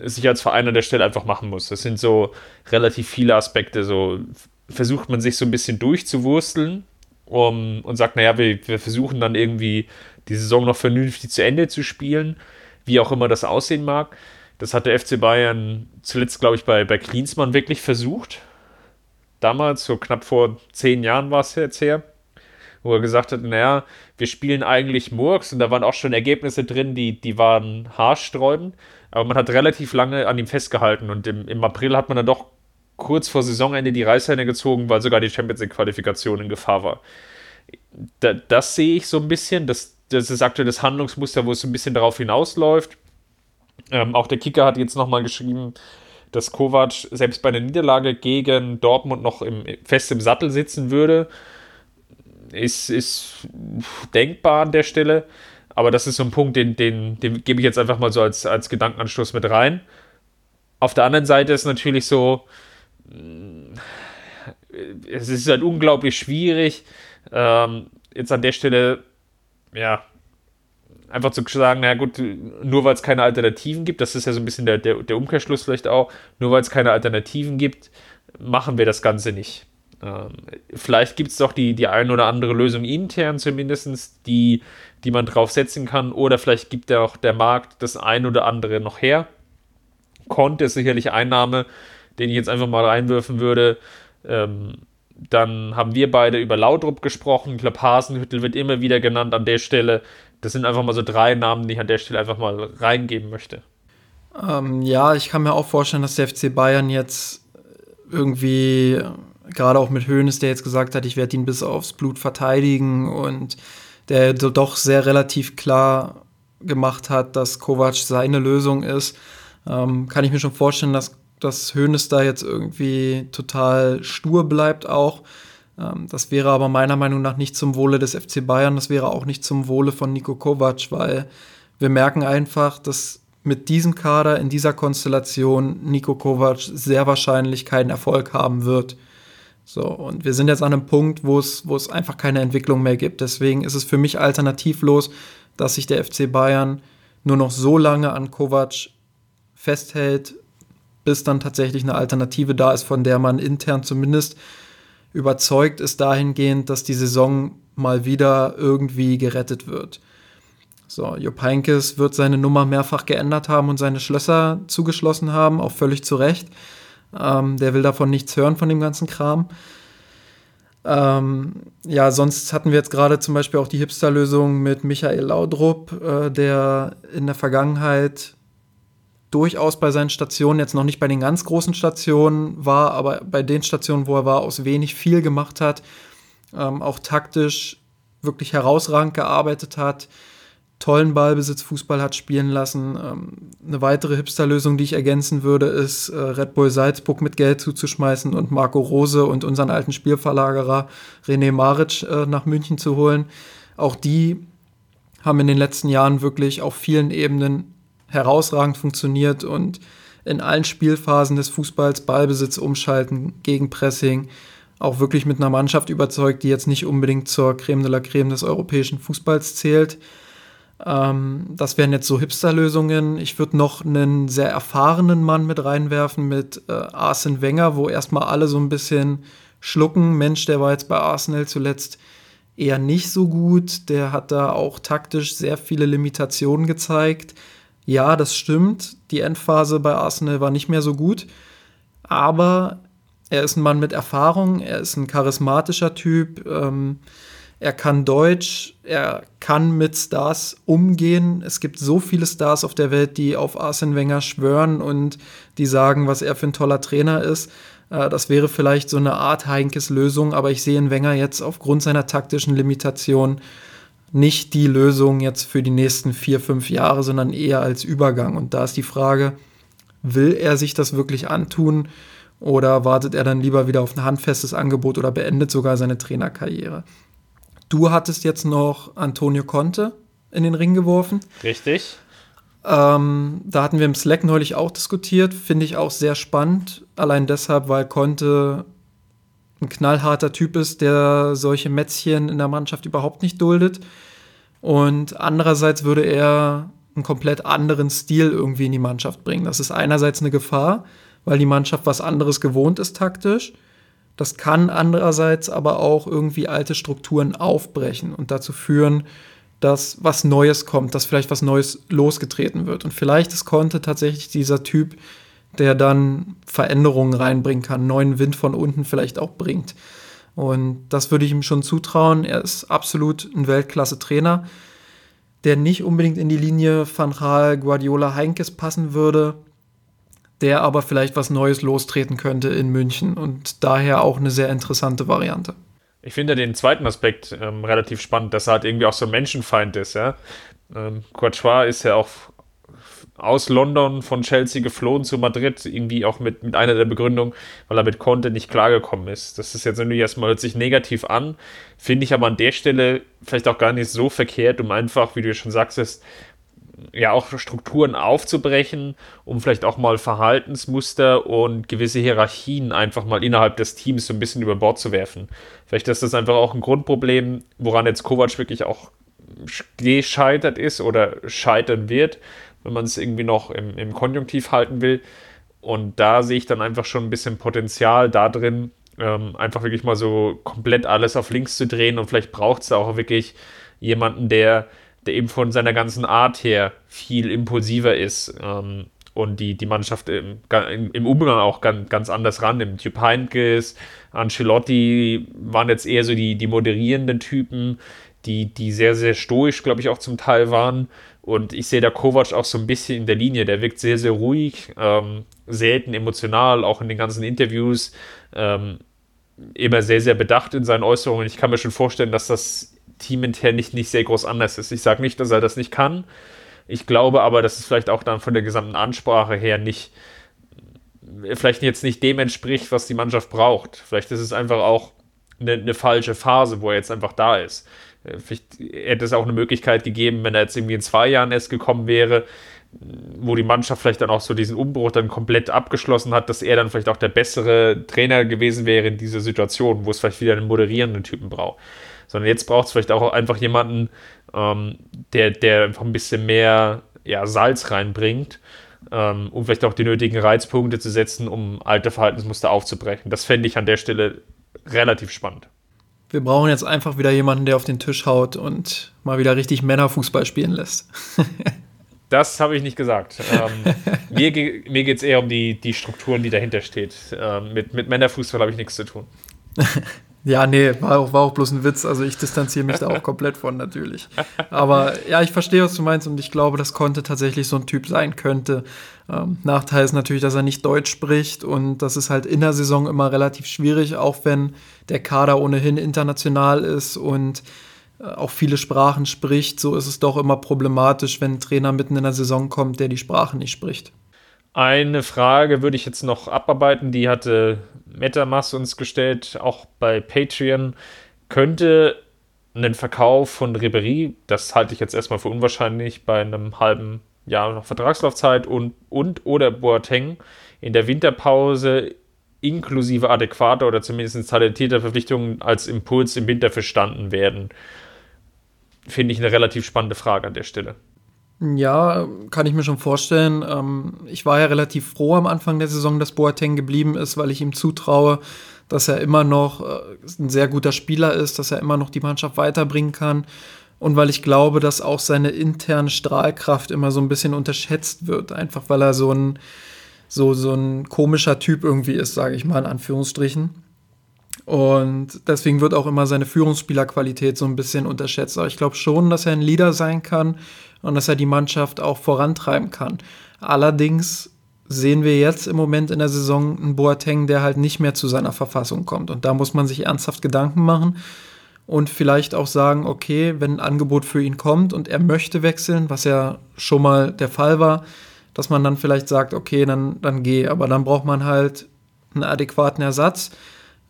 sich als Verein an der Stelle einfach machen muss. Das sind so relativ viele Aspekte. So versucht man sich so ein bisschen durchzuwursteln um, und sagt, naja, wir, wir versuchen dann irgendwie die Saison noch vernünftig zu Ende zu spielen, wie auch immer das aussehen mag. Das hat der FC Bayern zuletzt, glaube ich, bei, bei Klinsmann wirklich versucht damals, so knapp vor zehn Jahren war es jetzt her, wo er gesagt hat, naja, wir spielen eigentlich Murks und da waren auch schon Ergebnisse drin, die, die waren haarsträubend, aber man hat relativ lange an ihm festgehalten und im, im April hat man dann doch kurz vor Saisonende die Reißleine gezogen, weil sogar die Champions League-Qualifikation in Gefahr war. Da, das sehe ich so ein bisschen, das, das ist aktuell das Handlungsmuster, wo es so ein bisschen darauf hinausläuft. Ähm, auch der Kicker hat jetzt nochmal geschrieben, dass Kovac selbst bei einer Niederlage gegen Dortmund noch im, fest im Sattel sitzen würde, ist, ist denkbar an der Stelle. Aber das ist so ein Punkt, den, den, den gebe ich jetzt einfach mal so als, als Gedankenanstoß mit rein. Auf der anderen Seite ist natürlich so, es ist halt unglaublich schwierig, ähm, jetzt an der Stelle, ja, einfach zu sagen, na gut, nur weil es keine Alternativen gibt, das ist ja so ein bisschen der, der, der Umkehrschluss vielleicht auch, nur weil es keine Alternativen gibt, machen wir das Ganze nicht. Ähm, vielleicht gibt es doch die, die ein oder andere Lösung intern zumindest, die, die man drauf setzen kann, oder vielleicht gibt ja auch der Markt das ein oder andere noch her. Conte ist sicherlich Einnahme, den ich jetzt einfach mal reinwürfen würde. Ähm, dann haben wir beide über Laudrup gesprochen. Ich glaube, Hasenhüttel wird immer wieder genannt an der Stelle. Das sind einfach mal so drei Namen, die ich an der Stelle einfach mal reingeben möchte. Ähm, ja, ich kann mir auch vorstellen, dass der FC Bayern jetzt irgendwie, gerade auch mit Hoeneß, der jetzt gesagt hat, ich werde ihn bis aufs Blut verteidigen und der doch sehr relativ klar gemacht hat, dass Kovac seine Lösung ist, ähm, kann ich mir schon vorstellen, dass, dass Hoeneß da jetzt irgendwie total stur bleibt auch. Ähm, das wäre aber meiner Meinung nach nicht zum Wohle des FC Bayern, das wäre auch nicht zum Wohle von Nico Kovac, weil wir merken einfach, dass mit diesem Kader in dieser Konstellation Nico Kovac sehr wahrscheinlich keinen Erfolg haben wird. So, und wir sind jetzt an einem Punkt, wo es, wo es einfach keine Entwicklung mehr gibt. Deswegen ist es für mich alternativlos, dass sich der FC Bayern nur noch so lange an Kovac festhält, bis dann tatsächlich eine Alternative da ist, von der man intern zumindest überzeugt ist dahingehend, dass die Saison mal wieder irgendwie gerettet wird. So, Jupp Heynckes wird seine Nummer mehrfach geändert haben und seine Schlösser zugeschlossen haben, auch völlig zu Recht. Ähm, der will davon nichts hören, von dem ganzen Kram. Ähm, ja, sonst hatten wir jetzt gerade zum Beispiel auch die Hipster-Lösung mit Michael Laudrup, äh, der in der Vergangenheit durchaus bei seinen Stationen, jetzt noch nicht bei den ganz großen Stationen war, aber bei den Stationen, wo er war, aus wenig viel gemacht hat, ähm, auch taktisch wirklich herausragend gearbeitet hat, tollen Ballbesitz Fußball hat spielen lassen. Ähm, eine weitere Hipster-Lösung, die ich ergänzen würde, ist äh, Red Bull Salzburg mit Geld zuzuschmeißen und Marco Rose und unseren alten Spielverlagerer René Maric äh, nach München zu holen. Auch die haben in den letzten Jahren wirklich auf vielen Ebenen herausragend funktioniert und in allen Spielphasen des Fußballs Ballbesitz umschalten, Gegenpressing, auch wirklich mit einer Mannschaft überzeugt, die jetzt nicht unbedingt zur Creme de la Creme des europäischen Fußballs zählt. Ähm, das wären jetzt so Hipster-Lösungen. Ich würde noch einen sehr erfahrenen Mann mit reinwerfen mit äh, Arsene Wenger, wo erstmal alle so ein bisschen schlucken. Mensch, der war jetzt bei Arsenal zuletzt eher nicht so gut. Der hat da auch taktisch sehr viele Limitationen gezeigt. Ja, das stimmt. Die Endphase bei Arsenal war nicht mehr so gut. Aber er ist ein Mann mit Erfahrung, er ist ein charismatischer Typ. Ähm, er kann Deutsch, er kann mit Stars umgehen. Es gibt so viele Stars auf der Welt, die auf Arsene Wenger schwören und die sagen, was er für ein toller Trainer ist. Äh, das wäre vielleicht so eine Art Heinkes Lösung, aber ich sehe in Wenger jetzt aufgrund seiner taktischen Limitation nicht die Lösung jetzt für die nächsten vier, fünf Jahre, sondern eher als Übergang. Und da ist die Frage, will er sich das wirklich antun oder wartet er dann lieber wieder auf ein handfestes Angebot oder beendet sogar seine Trainerkarriere? Du hattest jetzt noch Antonio Conte in den Ring geworfen. Richtig. Ähm, da hatten wir im Slack neulich auch diskutiert. Finde ich auch sehr spannend. Allein deshalb, weil Conte ein knallharter Typ ist, der solche Mätzchen in der Mannschaft überhaupt nicht duldet. Und andererseits würde er einen komplett anderen Stil irgendwie in die Mannschaft bringen. Das ist einerseits eine Gefahr, weil die Mannschaft was anderes gewohnt ist taktisch. Das kann andererseits aber auch irgendwie alte Strukturen aufbrechen und dazu führen, dass was Neues kommt, dass vielleicht was Neues losgetreten wird. Und vielleicht ist Conte tatsächlich dieser Typ, der dann Veränderungen reinbringen kann, neuen Wind von unten vielleicht auch bringt. Und das würde ich ihm schon zutrauen. Er ist absolut ein Weltklasse-Trainer, der nicht unbedingt in die Linie Van Gaal, Guardiola, Heinkes passen würde, der aber vielleicht was Neues lostreten könnte in München und daher auch eine sehr interessante Variante. Ich finde den zweiten Aspekt ähm, relativ spannend, dass er halt irgendwie auch so ein Menschenfeind ist, ja. Ähm, Courtois ist ja auch aus London von Chelsea geflohen zu Madrid, irgendwie auch mit, mit einer der Begründungen, weil er mit Conte nicht klargekommen ist. Das ist jetzt natürlich erstmal hört sich negativ an, finde ich aber an der Stelle vielleicht auch gar nicht so verkehrt, um einfach, wie du schon sagst, ja auch Strukturen aufzubrechen, um vielleicht auch mal Verhaltensmuster und gewisse Hierarchien einfach mal innerhalb des Teams so ein bisschen über Bord zu werfen. Vielleicht ist das einfach auch ein Grundproblem, woran jetzt Kovac wirklich auch gescheitert ist oder scheitern wird, wenn man es irgendwie noch im, im Konjunktiv halten will. Und da sehe ich dann einfach schon ein bisschen Potenzial da drin, ähm, einfach wirklich mal so komplett alles auf links zu drehen. Und vielleicht braucht es auch wirklich jemanden, der, der eben von seiner ganzen Art her viel impulsiver ist. Ähm, und die, die Mannschaft im, im Umgang auch ganz, ganz anders ran. Im Typ Heinkes, Ancelotti waren jetzt eher so die, die moderierenden Typen, die, die sehr, sehr stoisch, glaube ich, auch zum Teil waren. Und ich sehe da Kovac auch so ein bisschen in der Linie. Der wirkt sehr, sehr ruhig, ähm, selten emotional, auch in den ganzen Interviews. Ähm, immer sehr, sehr bedacht in seinen Äußerungen. Ich kann mir schon vorstellen, dass das teamintern nicht, nicht sehr groß anders ist. Ich sage nicht, dass er das nicht kann. Ich glaube aber, dass es vielleicht auch dann von der gesamten Ansprache her nicht, vielleicht jetzt nicht dem entspricht, was die Mannschaft braucht. Vielleicht ist es einfach auch eine, eine falsche Phase, wo er jetzt einfach da ist. Äh, vielleicht hätte es auch eine Möglichkeit gegeben, wenn er jetzt irgendwie in zwei Jahren erst gekommen wäre, wo die Mannschaft vielleicht dann auch so diesen Umbruch dann komplett abgeschlossen hat, dass er dann vielleicht auch der bessere Trainer gewesen wäre in dieser Situation, wo es vielleicht wieder einen moderierenden Typen braucht. Sondern jetzt braucht es vielleicht auch einfach jemanden, ähm, der, der einfach ein bisschen mehr ja, Salz reinbringt, ähm, um vielleicht auch die nötigen Reizpunkte zu setzen, um alte Verhaltensmuster aufzubrechen. Das fände ich an der Stelle relativ spannend. Wir brauchen jetzt einfach wieder jemanden, der auf den Tisch haut und mal wieder richtig Männerfußball spielen lässt. Das habe ich nicht gesagt. Ähm, mir mir geht es eher um die, die Strukturen, die dahinter steht. Ähm, mit, mit Männerfußball habe ich nichts zu tun. Ja, nee, war auch, war auch bloß ein Witz. Also ich distanziere mich da auch komplett von natürlich. Aber ja, ich verstehe, was du meinst und ich glaube, das konnte tatsächlich so ein Typ sein könnte. Ähm, Nachteil ist natürlich, dass er nicht Deutsch spricht und das ist halt in der Saison immer relativ schwierig, auch wenn der Kader ohnehin international ist und äh, auch viele Sprachen spricht. So ist es doch immer problematisch, wenn ein Trainer mitten in der Saison kommt, der die Sprache nicht spricht. Eine Frage würde ich jetzt noch abarbeiten, die hatte MetaMask uns gestellt, auch bei Patreon. Könnte ein Verkauf von Ribery, das halte ich jetzt erstmal für unwahrscheinlich, bei einem halben Jahr noch Vertragslaufzeit und, und oder Boateng in der Winterpause inklusive adäquater oder zumindest talentierter Verpflichtungen als Impuls im Winter verstanden werden? Finde ich eine relativ spannende Frage an der Stelle. Ja, kann ich mir schon vorstellen. Ähm, ich war ja relativ froh am Anfang der Saison, dass Boateng geblieben ist, weil ich ihm zutraue, dass er immer noch äh, ein sehr guter Spieler ist, dass er immer noch die Mannschaft weiterbringen kann. Und weil ich glaube, dass auch seine interne Strahlkraft immer so ein bisschen unterschätzt wird, einfach weil er so ein, so, so ein komischer Typ irgendwie ist, sage ich mal in Anführungsstrichen. Und deswegen wird auch immer seine Führungsspielerqualität so ein bisschen unterschätzt. Aber ich glaube schon, dass er ein Leader sein kann und dass er die Mannschaft auch vorantreiben kann. Allerdings sehen wir jetzt im Moment in der Saison einen Boateng, der halt nicht mehr zu seiner Verfassung kommt. Und da muss man sich ernsthaft Gedanken machen und vielleicht auch sagen, okay, wenn ein Angebot für ihn kommt und er möchte wechseln, was ja schon mal der Fall war, dass man dann vielleicht sagt, okay, dann, dann geh. Aber dann braucht man halt einen adäquaten Ersatz.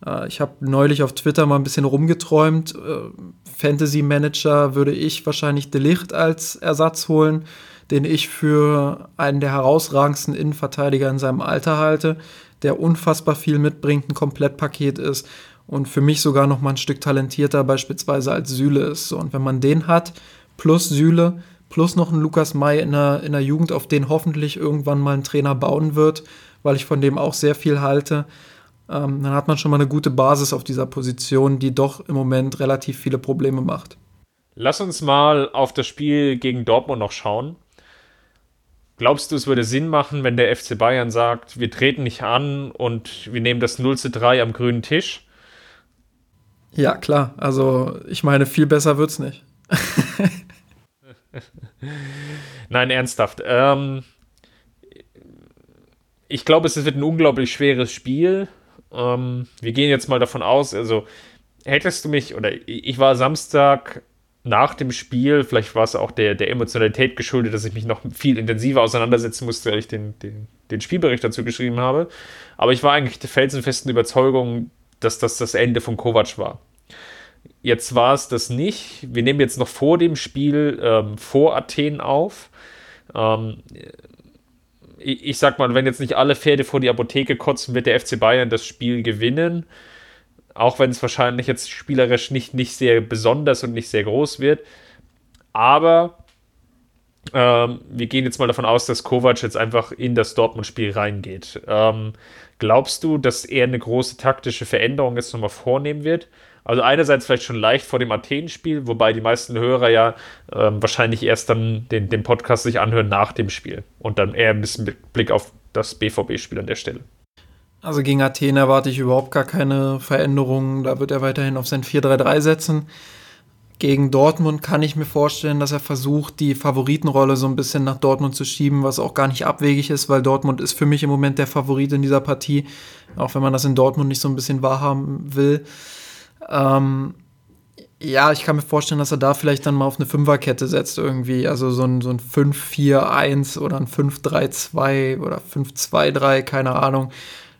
Äh, ich habe neulich auf Twitter mal ein bisschen rumgeträumt. Äh, Fantasy Manager würde ich wahrscheinlich Delicht als Ersatz holen, den ich für einen der herausragendsten Innenverteidiger in seinem Alter halte, der unfassbar viel mitbringt, ein Komplettpaket ist und für mich sogar noch mal ein Stück talentierter beispielsweise als Süle ist. Und wenn man den hat, plus Süle, plus noch einen Lukas May in der, in der Jugend, auf den hoffentlich irgendwann mal ein Trainer bauen wird, weil ich von dem auch sehr viel halte, ähm, dann hat man schon mal eine gute Basis auf dieser Position, die doch im Moment relativ viele Probleme macht. Lass uns mal auf das Spiel gegen Dortmund noch schauen. Glaubst du, es würde Sinn machen, wenn der FC Bayern sagt, wir treten nicht an und wir nehmen das 0 zu 3 am grünen Tisch? Ja, klar. Also, ich meine, viel besser wird's nicht. Nein, ernsthaft. Ähm, ich glaube, es wird ein unglaublich schweres Spiel. Ähm, wir gehen jetzt mal davon aus, also hättest du mich, oder ich war Samstag nach dem Spiel, vielleicht war es auch der, der Emotionalität geschuldet, dass ich mich noch viel intensiver auseinandersetzen musste, weil ich den, den, den Spielbericht dazu geschrieben habe. Aber ich war eigentlich der felsenfesten Überzeugung, dass das das Ende von Kovac war. Jetzt war es das nicht. Wir nehmen jetzt noch vor dem Spiel ähm, vor Athen auf. Ähm, ich, ich sag mal, wenn jetzt nicht alle Pferde vor die Apotheke kotzen, wird der FC Bayern das Spiel gewinnen. Auch wenn es wahrscheinlich jetzt spielerisch nicht, nicht sehr besonders und nicht sehr groß wird. Aber ähm, wir gehen jetzt mal davon aus, dass Kovac jetzt einfach in das Dortmund-Spiel reingeht. Ähm, glaubst du, dass er eine große taktische Veränderung jetzt nochmal vornehmen wird? Also einerseits vielleicht schon leicht vor dem Athen-Spiel, wobei die meisten Hörer ja ähm, wahrscheinlich erst dann den, den Podcast sich anhören nach dem Spiel und dann eher ein bisschen mit Blick auf das BVB-Spiel an der Stelle. Also gegen Athen erwarte ich überhaupt gar keine Veränderungen. Da wird er weiterhin auf sein 4-3-3 setzen. Gegen Dortmund kann ich mir vorstellen, dass er versucht, die Favoritenrolle so ein bisschen nach Dortmund zu schieben, was auch gar nicht abwegig ist, weil Dortmund ist für mich im Moment der Favorit in dieser Partie, auch wenn man das in Dortmund nicht so ein bisschen wahrhaben will. Ähm, ja, ich kann mir vorstellen, dass er da vielleicht dann mal auf eine Fünferkette setzt irgendwie. Also so ein, so ein 5-4-1 oder ein 5-3-2 oder 5-2-3, keine Ahnung.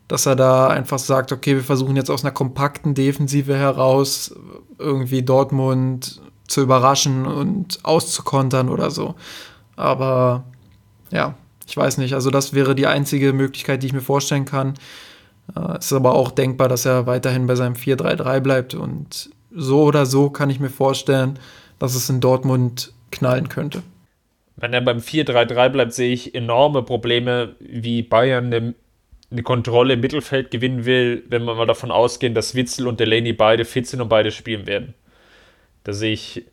Dass er da einfach sagt, okay, wir versuchen jetzt aus einer kompakten Defensive heraus irgendwie Dortmund zu überraschen und auszukontern oder so. Aber ja, ich weiß nicht. Also das wäre die einzige Möglichkeit, die ich mir vorstellen kann. Es ist aber auch denkbar, dass er weiterhin bei seinem 4-3-3 bleibt. Und so oder so kann ich mir vorstellen, dass es in Dortmund knallen könnte. Wenn er beim 4-3-3 bleibt, sehe ich enorme Probleme, wie Bayern eine, eine, Kontrolle im Mittelfeld gewinnen will, wenn wir mal davon ausgehen, dass Witzel und Delaney beide fit sind und beide spielen werden. Da sehe ich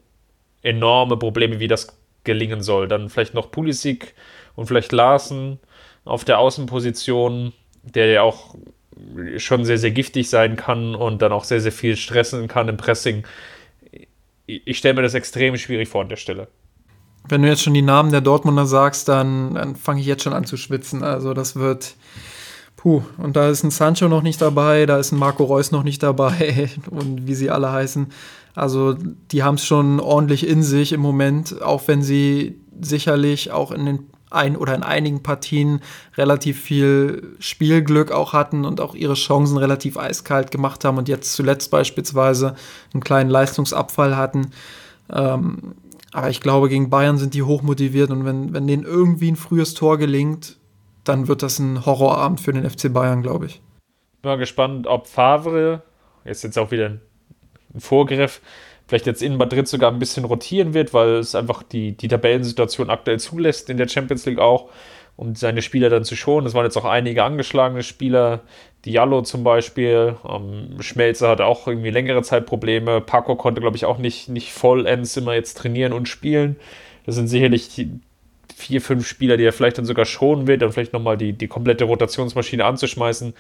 enorme Probleme, wie das gelingen soll. Dann vielleicht noch Pulisic und vielleicht Larsen auf der Außenposition, der ja auch schon sehr, sehr giftig sein kann und dann auch sehr, sehr viel stressen kann im Pressing. Ich stelle mir das extrem schwierig vor an der Stelle. Wenn du jetzt schon die Namen der Dortmunder sagst, dann, dann fange ich jetzt schon an zu schwitzen. Also das wird. Puh, und da ist ein Sancho noch nicht dabei, da ist ein Marco Reus noch nicht dabei und wie sie alle heißen. Also die haben es schon ordentlich in sich im Moment, auch wenn sie sicherlich auch in den ein oder in einigen Partien relativ viel Spielglück auch hatten und auch ihre Chancen relativ eiskalt gemacht haben und jetzt zuletzt beispielsweise einen kleinen Leistungsabfall hatten. Ähm, aber ich glaube, gegen Bayern sind die hochmotiviert und wenn, wenn denen irgendwie ein frühes Tor gelingt, dann wird das ein Horrorabend für den FC Bayern, glaube ich. Bin mal gespannt, ob Favre, jetzt jetzt auch wieder ein Vorgriff, vielleicht jetzt in Madrid sogar ein bisschen rotieren wird, weil es einfach die, die Tabellensituation aktuell zulässt in der Champions League auch, um seine Spieler dann zu schonen. Es waren jetzt auch einige angeschlagene Spieler, Diallo zum Beispiel, ähm, Schmelzer hatte auch irgendwie längere Zeit Probleme, Paco konnte, glaube ich, auch nicht, nicht vollends immer jetzt trainieren und spielen. Das sind sicherlich vier, fünf Spieler, die er vielleicht dann sogar schonen wird, dann vielleicht nochmal die, die komplette Rotationsmaschine anzuschmeißen.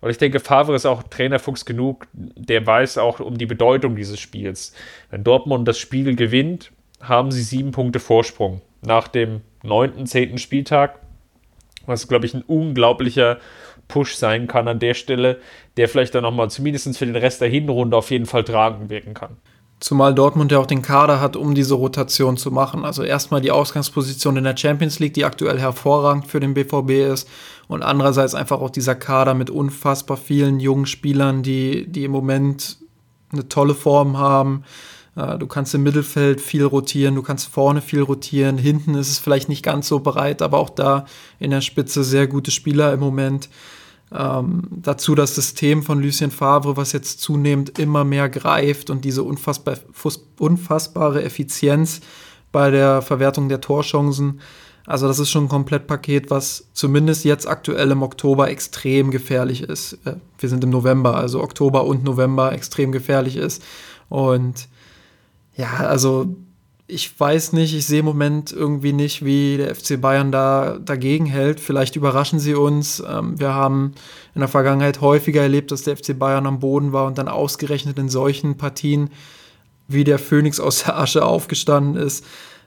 Und ich denke, Favre ist auch Trainerfuchs genug, der weiß auch um die Bedeutung dieses Spiels. Wenn Dortmund das Spiel gewinnt, haben sie sieben Punkte Vorsprung nach dem neunten, zehnten Spieltag, was, glaube ich, ein unglaublicher Push sein kann an der Stelle, der vielleicht dann nochmal zumindest für den Rest der Hinrunde auf jeden Fall tragend wirken kann. Zumal Dortmund ja auch den Kader hat, um diese Rotation zu machen. Also erstmal die Ausgangsposition in der Champions League, die aktuell hervorragend für den BVB ist. Und andererseits einfach auch dieser Kader mit unfassbar vielen jungen Spielern, die, die im Moment eine tolle Form haben. Äh, du kannst im Mittelfeld viel rotieren, du kannst vorne viel rotieren. Hinten ist es vielleicht nicht ganz so breit, aber auch da in der Spitze sehr gute Spieler im Moment. Ähm, dazu das System von Lucien Favre, was jetzt zunehmend immer mehr greift und diese unfassbar, unfassbare Effizienz bei der Verwertung der Torchancen. Also das ist schon ein Komplettpaket, was zumindest jetzt aktuell im Oktober extrem gefährlich ist. Äh, wir sind im November, also Oktober und November extrem gefährlich ist. Und ja, also ich weiß nicht, ich sehe im Moment irgendwie nicht, wie der FC Bayern da dagegen hält. Vielleicht überraschen sie uns. Ähm, wir haben in der Vergangenheit häufiger erlebt, dass der FC Bayern am Boden war und dann ausgerechnet in solchen Partien wie der Phönix aus der Asche aufgestanden ist.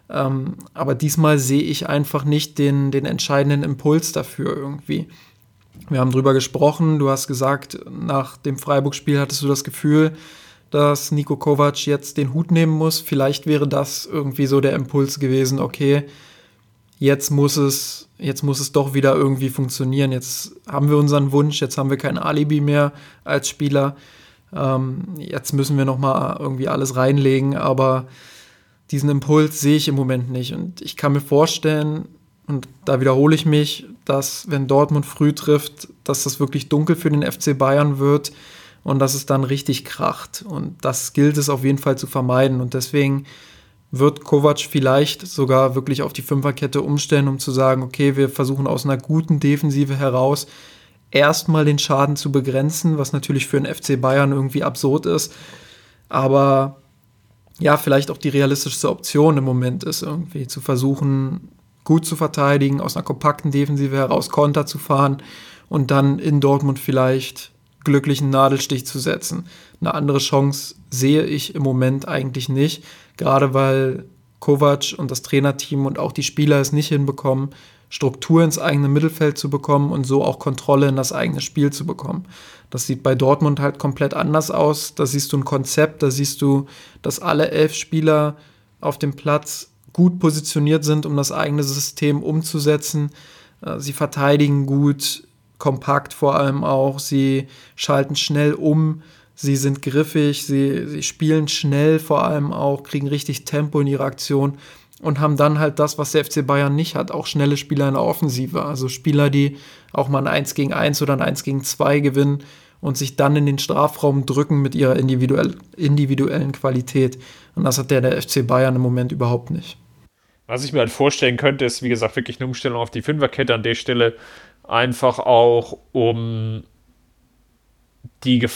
Ähm, aber diesmal sehe ich einfach nicht den, den entscheidenden Impuls dafür irgendwie. Wir haben drüber gesprochen. Du hast gesagt, nach dem Freiburg-Spiel hattest du das Gefühl, dass Nico Kovac jetzt den Hut nehmen muss. Vielleicht wäre das irgendwie so der Impuls gewesen, okay, jetzt muss es, jetzt muss es doch wieder irgendwie funktionieren. Jetzt haben wir unseren Wunsch, jetzt haben wir kein Alibi mehr als Spieler. Ähm, jetzt müssen wir nochmal irgendwie alles reinlegen, aber diesen Impuls sehe ich im Moment nicht. Und ich kann mir vorstellen, und da wiederhole ich mich, dass wenn Dortmund früh trifft, dass das wirklich dunkel für den FC Bayern wird und dass es dann richtig kracht. Und das gilt es auf jeden Fall zu vermeiden. Und deswegen wird Kovac vielleicht sogar wirklich auf die Fünferkette umstellen, um zu sagen, okay, wir versuchen aus einer guten Defensive heraus erstmal den Schaden zu begrenzen, was natürlich für den FC Bayern irgendwie absurd ist. Aber ja, vielleicht auch die realistischste Option im Moment ist, irgendwie zu versuchen, gut zu verteidigen, aus einer kompakten Defensive heraus Konter zu fahren und dann in Dortmund vielleicht glücklichen Nadelstich zu setzen. Eine andere Chance sehe ich im Moment eigentlich nicht, gerade weil Kovac und das Trainerteam und auch die Spieler es nicht hinbekommen, Struktur ins eigene Mittelfeld zu bekommen und so auch Kontrolle in das eigene Spiel zu bekommen. Das sieht bei Dortmund halt komplett anders aus. Da siehst du ein Konzept, da siehst du, dass alle elf Spieler auf dem Platz gut positioniert sind, um das eigene System umzusetzen. Äh, sie verteidigen gut, kompakt vor allem auch. Sie schalten schnell um. Sie sind griffig. Sie, sie spielen schnell vor allem auch, kriegen richtig Tempo in ihre Aktion und haben dann halt das, was der FC Bayern nicht hat, auch schnelle Spieler in der Offensive. Also Spieler, die auch mal ein 1 gegen 1 oder ein 1 gegen 2 gewinnen und sich dann in den Strafraum drücken mit ihrer individuell, individuellen Qualität. Und das hat der, der FC Bayern im Moment überhaupt nicht. Was ich mir halt vorstellen könnte, ist, wie gesagt, wirklich eine Umstellung auf die Fünferkette an der Stelle. Einfach auch, um die,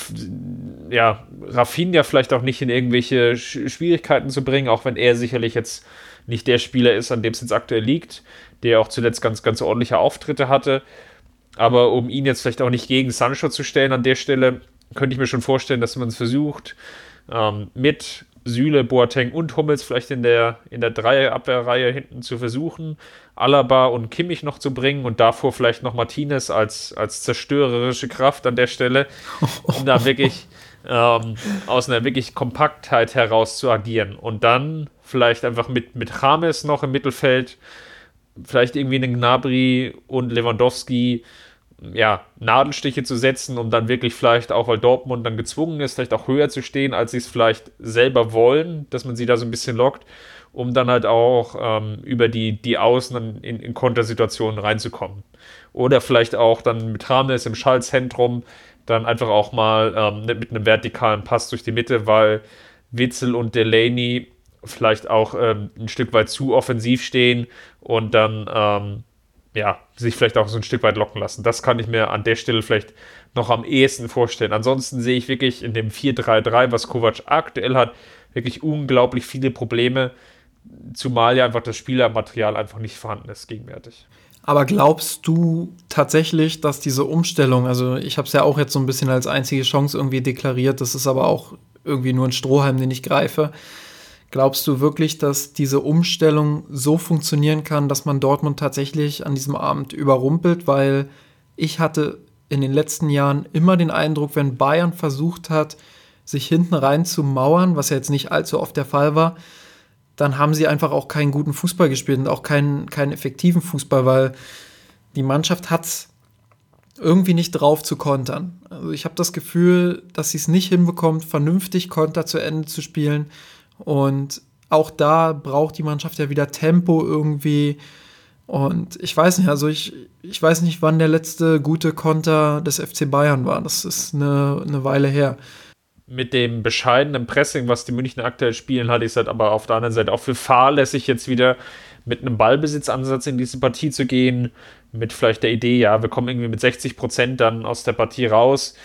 ja, Rafinha vielleicht auch nicht in irgendwelche Schwierigkeiten zu bringen, auch wenn er sicherlich jetzt nicht der Spieler ist, an dem es jetzt aktuell liegt, der auch zuletzt ganz, ganz ordentliche Auftritte hatte. Aber um ihn jetzt vielleicht auch nicht gegen Sancho zu stellen an der Stelle, könnte ich mir schon vorstellen, dass man es versucht, ähm, mit Süle, Boateng und Hummels vielleicht in der, in der Dreierabwehrreihe hinten zu versuchen, Alaba und Kimmich noch zu bringen und davor vielleicht noch Martinez als, als zerstörerische Kraft an der Stelle, um da wirklich ähm, aus einer wirklich Kompaktheit heraus zu agieren. Und dann vielleicht einfach mit, mit James noch im Mittelfeld, vielleicht irgendwie einen Gnabry und Lewandowski ja, Nadelstiche zu setzen, um dann wirklich vielleicht auch, weil Dortmund dann gezwungen ist, vielleicht auch höher zu stehen, als sie es vielleicht selber wollen, dass man sie da so ein bisschen lockt, um dann halt auch ähm, über die, die Außen in, in Kontersituationen reinzukommen. Oder vielleicht auch dann mit Rames im Schallzentrum dann einfach auch mal ähm, mit einem vertikalen Pass durch die Mitte, weil Witzel und Delaney vielleicht auch ähm, ein Stück weit zu offensiv stehen und dann ähm, ja, sich vielleicht auch so ein Stück weit locken lassen. Das kann ich mir an der Stelle vielleicht noch am ehesten vorstellen. Ansonsten sehe ich wirklich in dem 4-3-3, was Kovac aktuell hat, wirklich unglaublich viele Probleme, zumal ja einfach das Spielermaterial einfach nicht vorhanden ist gegenwärtig. Aber glaubst du tatsächlich, dass diese Umstellung, also ich habe es ja auch jetzt so ein bisschen als einzige Chance irgendwie deklariert, das ist aber auch irgendwie nur ein Strohhalm, den ich greife, Glaubst du wirklich, dass diese Umstellung so funktionieren kann, dass man Dortmund tatsächlich an diesem Abend überrumpelt? Weil ich hatte in den letzten Jahren immer den Eindruck, wenn Bayern versucht hat, sich hinten rein zu mauern, was ja jetzt nicht allzu oft der Fall war, dann haben sie einfach auch keinen guten Fußball gespielt und auch keinen, keinen effektiven Fußball, weil die Mannschaft hat irgendwie nicht drauf zu kontern. Also ich habe das Gefühl, dass sie es nicht hinbekommt, vernünftig Konter zu Ende zu spielen und auch da braucht die Mannschaft ja wieder Tempo irgendwie. Und ich weiß nicht, also ich, ich weiß nicht, wann der letzte gute Konter des FC Bayern war. Das ist eine, eine Weile her. Mit dem bescheidenen Pressing, was die München aktuell spielen, halte ich es halt aber auf der anderen Seite auch für fahrlässig, jetzt wieder mit einem Ballbesitzansatz in diese Partie zu gehen. Mit vielleicht der Idee, ja, wir kommen irgendwie mit 60 Prozent dann aus der Partie raus.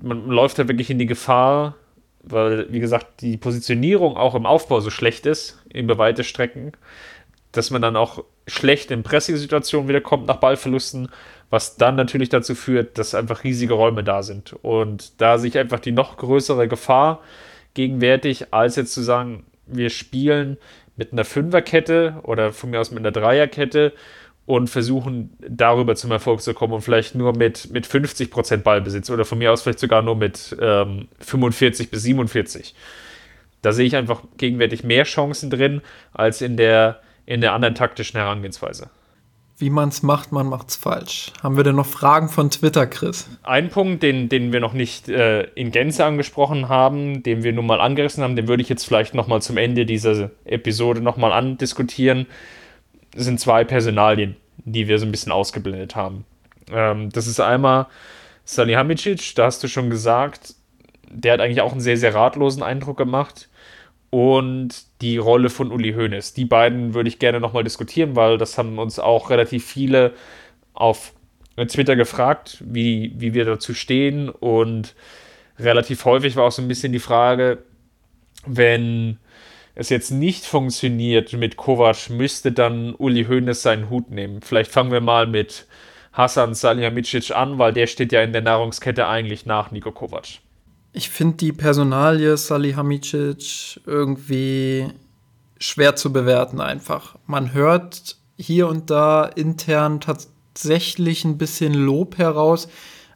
Man läuft ja wirklich in die Gefahr, weil, wie gesagt, die Positionierung auch im Aufbau so schlecht ist, über weite Strecken, dass man dann auch schlecht in Pressing-Situationen wieder nach Ballverlusten, was dann natürlich dazu führt, dass einfach riesige Räume da sind. Und da sich einfach die noch größere Gefahr gegenwärtig, als jetzt zu sagen, wir spielen mit einer Fünferkette oder von mir aus mit einer Dreierkette und versuchen darüber zum Erfolg zu kommen und vielleicht nur mit, mit 50% Ballbesitz oder von mir aus vielleicht sogar nur mit ähm, 45 bis 47. Da sehe ich einfach gegenwärtig mehr Chancen drin als in der, in der anderen taktischen Herangehensweise. Wie man es macht, man macht es falsch. Haben wir denn noch Fragen von Twitter, Chris? Ein Punkt, den, den wir noch nicht äh, in Gänze angesprochen haben, den wir nun mal angerissen haben, den würde ich jetzt vielleicht noch mal zum Ende dieser Episode noch mal andiskutieren sind zwei Personalien, die wir so ein bisschen ausgeblendet haben. Ähm, das ist einmal Salihamidzic, da hast du schon gesagt, der hat eigentlich auch einen sehr, sehr ratlosen Eindruck gemacht. und die Rolle von Uli Hoeneß. Die beiden würde ich gerne nochmal diskutieren, weil das haben uns auch relativ viele auf Twitter gefragt, wie, wie wir dazu stehen. Und relativ häufig war auch so ein bisschen die Frage, wenn es jetzt nicht funktioniert mit Kovac, müsste dann Uli Hoeneß seinen Hut nehmen. Vielleicht fangen wir mal mit Hasan Salihamidzic an, weil der steht ja in der Nahrungskette eigentlich nach Niko Kovac. Ich finde die Personalie Salihamidzic irgendwie schwer zu bewerten einfach. Man hört hier und da intern tatsächlich ein bisschen Lob heraus,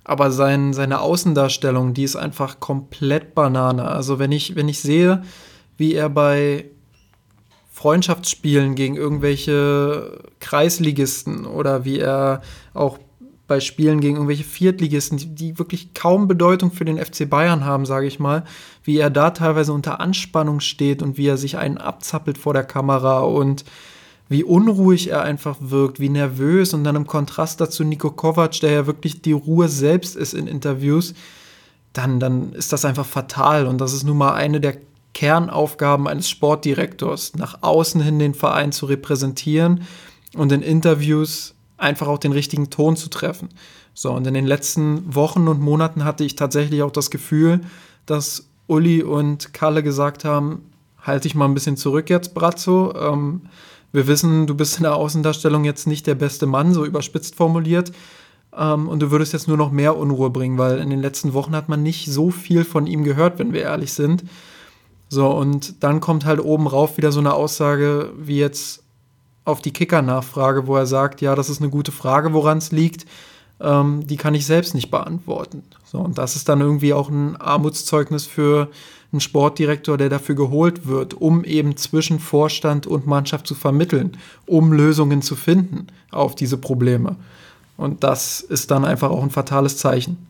aber sein, seine Außendarstellung, die ist einfach komplett Banane. Also wenn ich, wenn ich sehe, wie er bei Freundschaftsspielen gegen irgendwelche Kreisligisten oder wie er auch bei Spielen gegen irgendwelche Viertligisten, die, die wirklich kaum Bedeutung für den FC Bayern haben, sage ich mal, wie er da teilweise unter Anspannung steht und wie er sich einen abzappelt vor der Kamera und wie unruhig er einfach wirkt, wie nervös und dann im Kontrast dazu Nico Kovac, der ja wirklich die Ruhe selbst ist in Interviews, dann, dann ist das einfach fatal und das ist nun mal eine der Kernaufgaben eines Sportdirektors, nach außen hin den Verein zu repräsentieren und in Interviews einfach auch den richtigen Ton zu treffen. So, und in den letzten Wochen und Monaten hatte ich tatsächlich auch das Gefühl, dass Uli und Kalle gesagt haben, halte dich mal ein bisschen zurück jetzt, Brazzo. Ähm, wir wissen, du bist in der Außendarstellung jetzt nicht der beste Mann, so überspitzt formuliert. Ähm, und du würdest jetzt nur noch mehr Unruhe bringen, weil in den letzten Wochen hat man nicht so viel von ihm gehört, wenn wir ehrlich sind. So, und dann kommt halt oben rauf wieder so eine Aussage wie jetzt auf die Kicker-Nachfrage, wo er sagt, ja, das ist eine gute Frage, woran es liegt. Ähm, die kann ich selbst nicht beantworten. So, und das ist dann irgendwie auch ein Armutszeugnis für einen Sportdirektor, der dafür geholt wird, um eben zwischen Vorstand und Mannschaft zu vermitteln, um Lösungen zu finden auf diese Probleme. Und das ist dann einfach auch ein fatales Zeichen.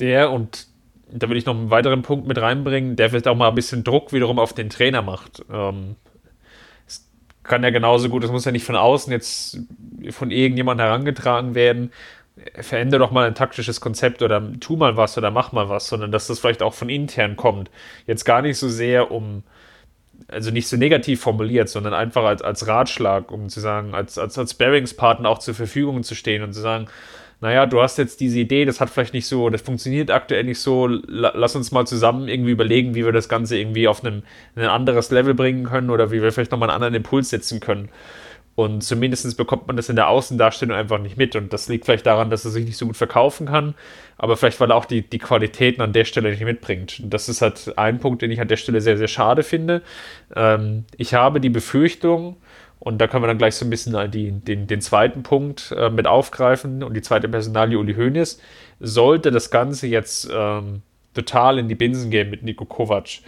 Der und da will ich noch einen weiteren Punkt mit reinbringen, der vielleicht auch mal ein bisschen Druck wiederum auf den Trainer macht. Ähm, kann ja genauso gut, es muss ja nicht von außen jetzt von irgendjemand herangetragen werden. Verändere doch mal ein taktisches Konzept oder tu mal was oder mach mal was, sondern dass das vielleicht auch von intern kommt. Jetzt gar nicht so sehr um, also nicht so negativ formuliert, sondern einfach als, als Ratschlag, um zu sagen, als, als, als Bearingspartner auch zur Verfügung zu stehen und zu sagen, naja, du hast jetzt diese Idee, das hat vielleicht nicht so, das funktioniert aktuell nicht so, lass uns mal zusammen irgendwie überlegen, wie wir das Ganze irgendwie auf einem, ein anderes Level bringen können oder wie wir vielleicht nochmal einen anderen Impuls setzen können. Und zumindest bekommt man das in der Außendarstellung einfach nicht mit. Und das liegt vielleicht daran, dass er sich nicht so gut verkaufen kann, aber vielleicht, weil er auch die, die Qualitäten an der Stelle nicht mitbringt. Und das ist halt ein Punkt, den ich an der Stelle sehr, sehr schade finde. Ähm, ich habe die Befürchtung, und da können wir dann gleich so ein bisschen die, den, den zweiten Punkt äh, mit aufgreifen und die zweite Personalie Uli Hoeneß. Sollte das Ganze jetzt ähm, total in die Binsen gehen mit Niko Kovac,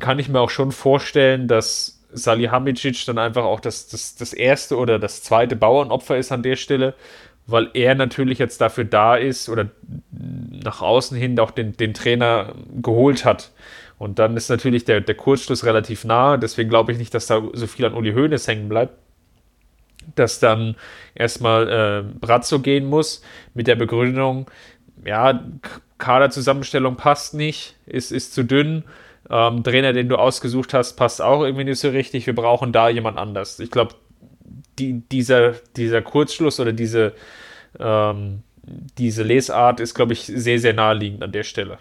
kann ich mir auch schon vorstellen, dass Salihamidzic dann einfach auch das, das, das erste oder das zweite Bauernopfer ist an der Stelle, weil er natürlich jetzt dafür da ist oder nach außen hin auch den, den Trainer geholt hat. Und dann ist natürlich der, der Kurzschluss relativ nah. Deswegen glaube ich nicht, dass da so viel an Uli Hoeneß hängen bleibt. Dass dann erstmal äh, Brazzo gehen muss mit der Begründung, ja, Kaderzusammenstellung passt nicht, ist, ist zu dünn. Ähm, Trainer, den du ausgesucht hast, passt auch irgendwie nicht so richtig. Wir brauchen da jemand anders. Ich glaube, die, dieser, dieser Kurzschluss oder diese, ähm, diese Lesart ist, glaube ich, sehr, sehr naheliegend an der Stelle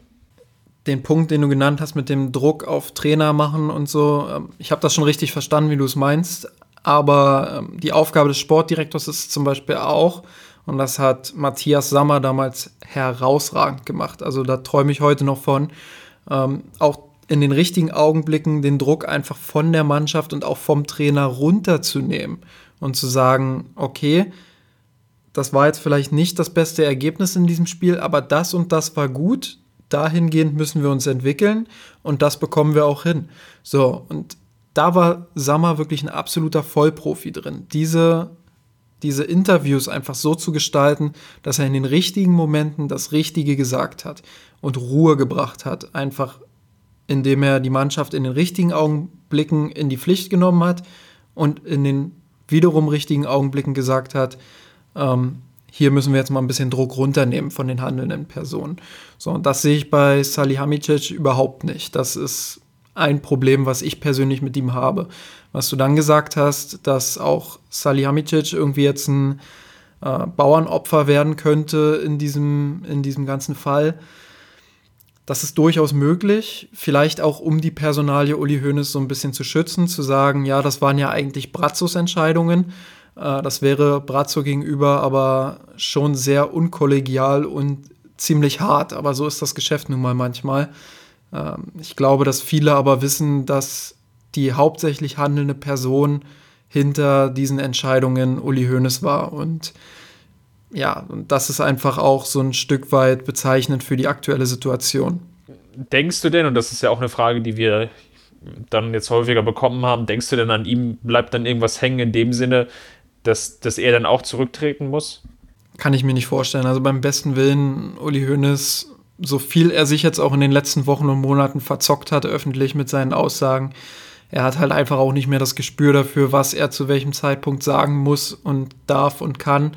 den Punkt, den du genannt hast mit dem Druck auf Trainer machen und so, ähm, ich habe das schon richtig verstanden, wie du es meinst. Aber ähm, die Aufgabe des Sportdirektors ist zum Beispiel auch, und das hat Matthias Sammer damals herausragend gemacht. Also da träume ich heute noch von, ähm, auch in den richtigen Augenblicken den Druck einfach von der Mannschaft und auch vom Trainer runterzunehmen und zu sagen, okay, das war jetzt vielleicht nicht das beste Ergebnis in diesem Spiel, aber das und das war gut dahingehend müssen wir uns entwickeln und das bekommen wir auch hin. So, und da war Sammer wirklich ein absoluter Vollprofi drin. Diese, diese Interviews einfach so zu gestalten, dass er in den richtigen Momenten das Richtige gesagt hat und Ruhe gebracht hat. Einfach indem er die Mannschaft in den richtigen Augenblicken in die Pflicht genommen hat und in den wiederum richtigen Augenblicken gesagt hat, ähm, hier müssen wir jetzt mal ein bisschen Druck runternehmen von den handelnden Personen. So, und das sehe ich bei Salihamidzic überhaupt nicht. Das ist ein Problem, was ich persönlich mit ihm habe. Was du dann gesagt hast, dass auch Salihamidzic irgendwie jetzt ein äh, Bauernopfer werden könnte in diesem, in diesem ganzen Fall. Das ist durchaus möglich, vielleicht auch um die Personalie Uli Hoeneß so ein bisschen zu schützen, zu sagen, ja, das waren ja eigentlich Brazzos Entscheidungen. Äh, das wäre Brazzo gegenüber aber schon sehr unkollegial und ziemlich hart. Aber so ist das Geschäft nun mal manchmal. Ähm, ich glaube, dass viele aber wissen, dass die hauptsächlich handelnde Person hinter diesen Entscheidungen Uli Hoeneß war. Und ja, das ist einfach auch so ein Stück weit bezeichnend für die aktuelle Situation. Denkst du denn, und das ist ja auch eine Frage, die wir dann jetzt häufiger bekommen haben, denkst du denn an ihm bleibt dann irgendwas hängen in dem Sinne, dass, dass er dann auch zurücktreten muss? Kann ich mir nicht vorstellen. Also beim besten Willen, Uli Hoeneß, so viel er sich jetzt auch in den letzten Wochen und Monaten verzockt hat, öffentlich mit seinen Aussagen, er hat halt einfach auch nicht mehr das Gespür dafür, was er zu welchem Zeitpunkt sagen muss und darf und kann.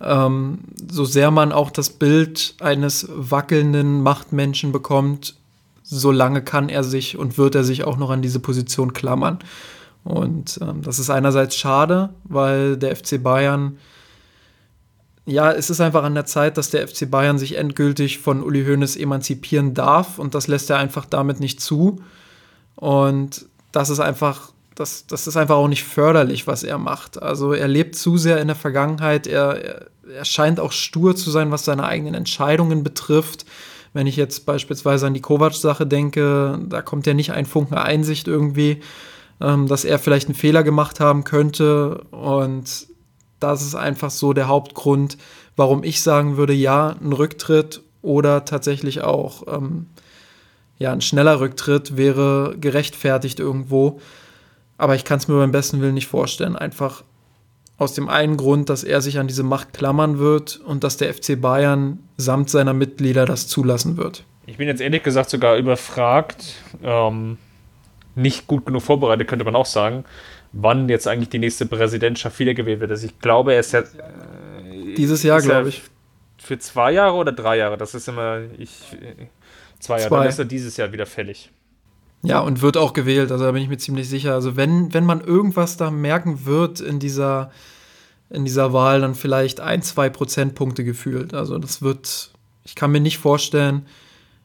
Ähm, so sehr man auch das Bild eines wackelnden Machtmenschen bekommt, so lange kann er sich und wird er sich auch noch an diese Position klammern. Und ähm, das ist einerseits schade, weil der FC Bayern, ja, es ist einfach an der Zeit, dass der FC Bayern sich endgültig von Uli Hoeneß emanzipieren darf und das lässt er einfach damit nicht zu. Und das ist einfach, das, das ist einfach auch nicht förderlich, was er macht. Also er lebt zu sehr in der Vergangenheit, er, er scheint auch stur zu sein, was seine eigenen Entscheidungen betrifft. Wenn ich jetzt beispielsweise an die Kovac-Sache denke, da kommt ja nicht ein Funken Einsicht irgendwie ähm, dass er vielleicht einen Fehler gemacht haben könnte. Und das ist einfach so der Hauptgrund, warum ich sagen würde, ja, ein Rücktritt oder tatsächlich auch ähm, ja, ein schneller Rücktritt wäre gerechtfertigt irgendwo. Aber ich kann es mir beim besten Willen nicht vorstellen. Einfach aus dem einen Grund, dass er sich an diese Macht klammern wird und dass der FC Bayern samt seiner Mitglieder das zulassen wird. Ich bin jetzt ehrlich gesagt sogar überfragt, ähm, nicht gut genug vorbereitet, könnte man auch sagen, wann jetzt eigentlich die nächste Präsidentschaft wiedergewählt wird. Also ich glaube, er ist ja. Äh, Dieses Jahr, glaube ich. Für zwei Jahre oder drei Jahre? Das ist immer. Ich, zwei Jahre. Zwei. Dann ist er dieses Jahr wieder fällig. Ja, und wird auch gewählt, also da bin ich mir ziemlich sicher. Also wenn, wenn man irgendwas da merken wird in dieser, in dieser Wahl, dann vielleicht ein, zwei Prozentpunkte gefühlt. Also das wird, ich kann mir nicht vorstellen,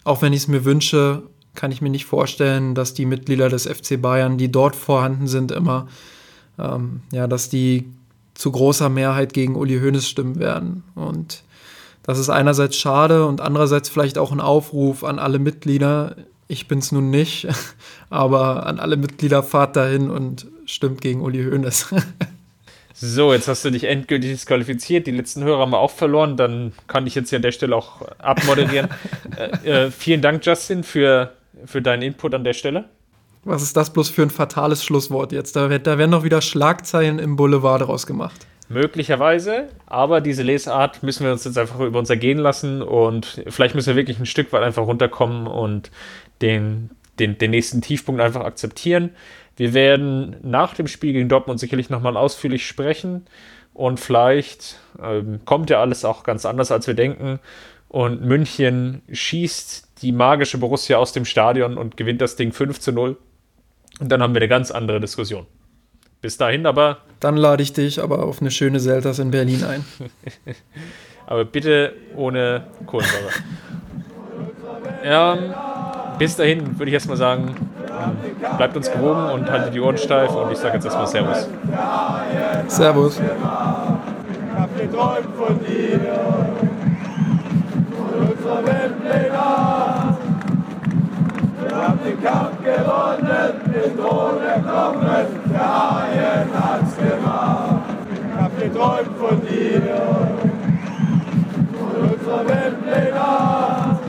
auch wenn ich es mir wünsche, kann ich mir nicht vorstellen, dass die Mitglieder des FC Bayern, die dort vorhanden sind, immer, ähm, ja, dass die zu großer Mehrheit gegen Uli Hoeneß stimmen werden. Und das ist einerseits schade und andererseits vielleicht auch ein Aufruf an alle Mitglieder. Ich bin es nun nicht, aber an alle Mitglieder fahrt dahin und stimmt gegen Uli Hoeneß. So, jetzt hast du dich endgültig disqualifiziert. Die letzten Hörer haben wir auch verloren. Dann kann ich jetzt hier an der Stelle auch abmoderieren. äh, äh, vielen Dank, Justin, für für deinen Input an der Stelle. Was ist das bloß für ein fatales Schlusswort jetzt? Da, da werden noch wieder Schlagzeilen im Boulevard draus gemacht. Möglicherweise, aber diese Lesart müssen wir uns jetzt einfach über uns ergehen lassen und vielleicht müssen wir wirklich ein Stück weit einfach runterkommen und den, den, den nächsten Tiefpunkt einfach akzeptieren. Wir werden nach dem Spiel gegen Dortmund sicherlich nochmal ausführlich sprechen und vielleicht ähm, kommt ja alles auch ganz anders, als wir denken und München schießt die magische Borussia aus dem Stadion und gewinnt das Ding 5 zu 0. Und dann haben wir eine ganz andere Diskussion. Bis dahin aber. Dann lade ich dich aber auf eine schöne Selters in Berlin ein. aber bitte ohne Kohlensäure. ja, bis dahin würde ich erstmal sagen, bleibt uns gewogen und haltet die Ohren steif und ich sage jetzt erstmal Servus. Servus. Ich hab geträumt von dir, von unserer Weltpläne hab den Kampf gewonnen, den Thron erkommen, der Haien hat's gemacht. Ich hab geträumt von dir, von unserer Weltpläne.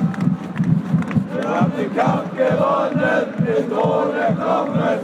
Wir haben den Kampf gewonnen, den Thron erkommen,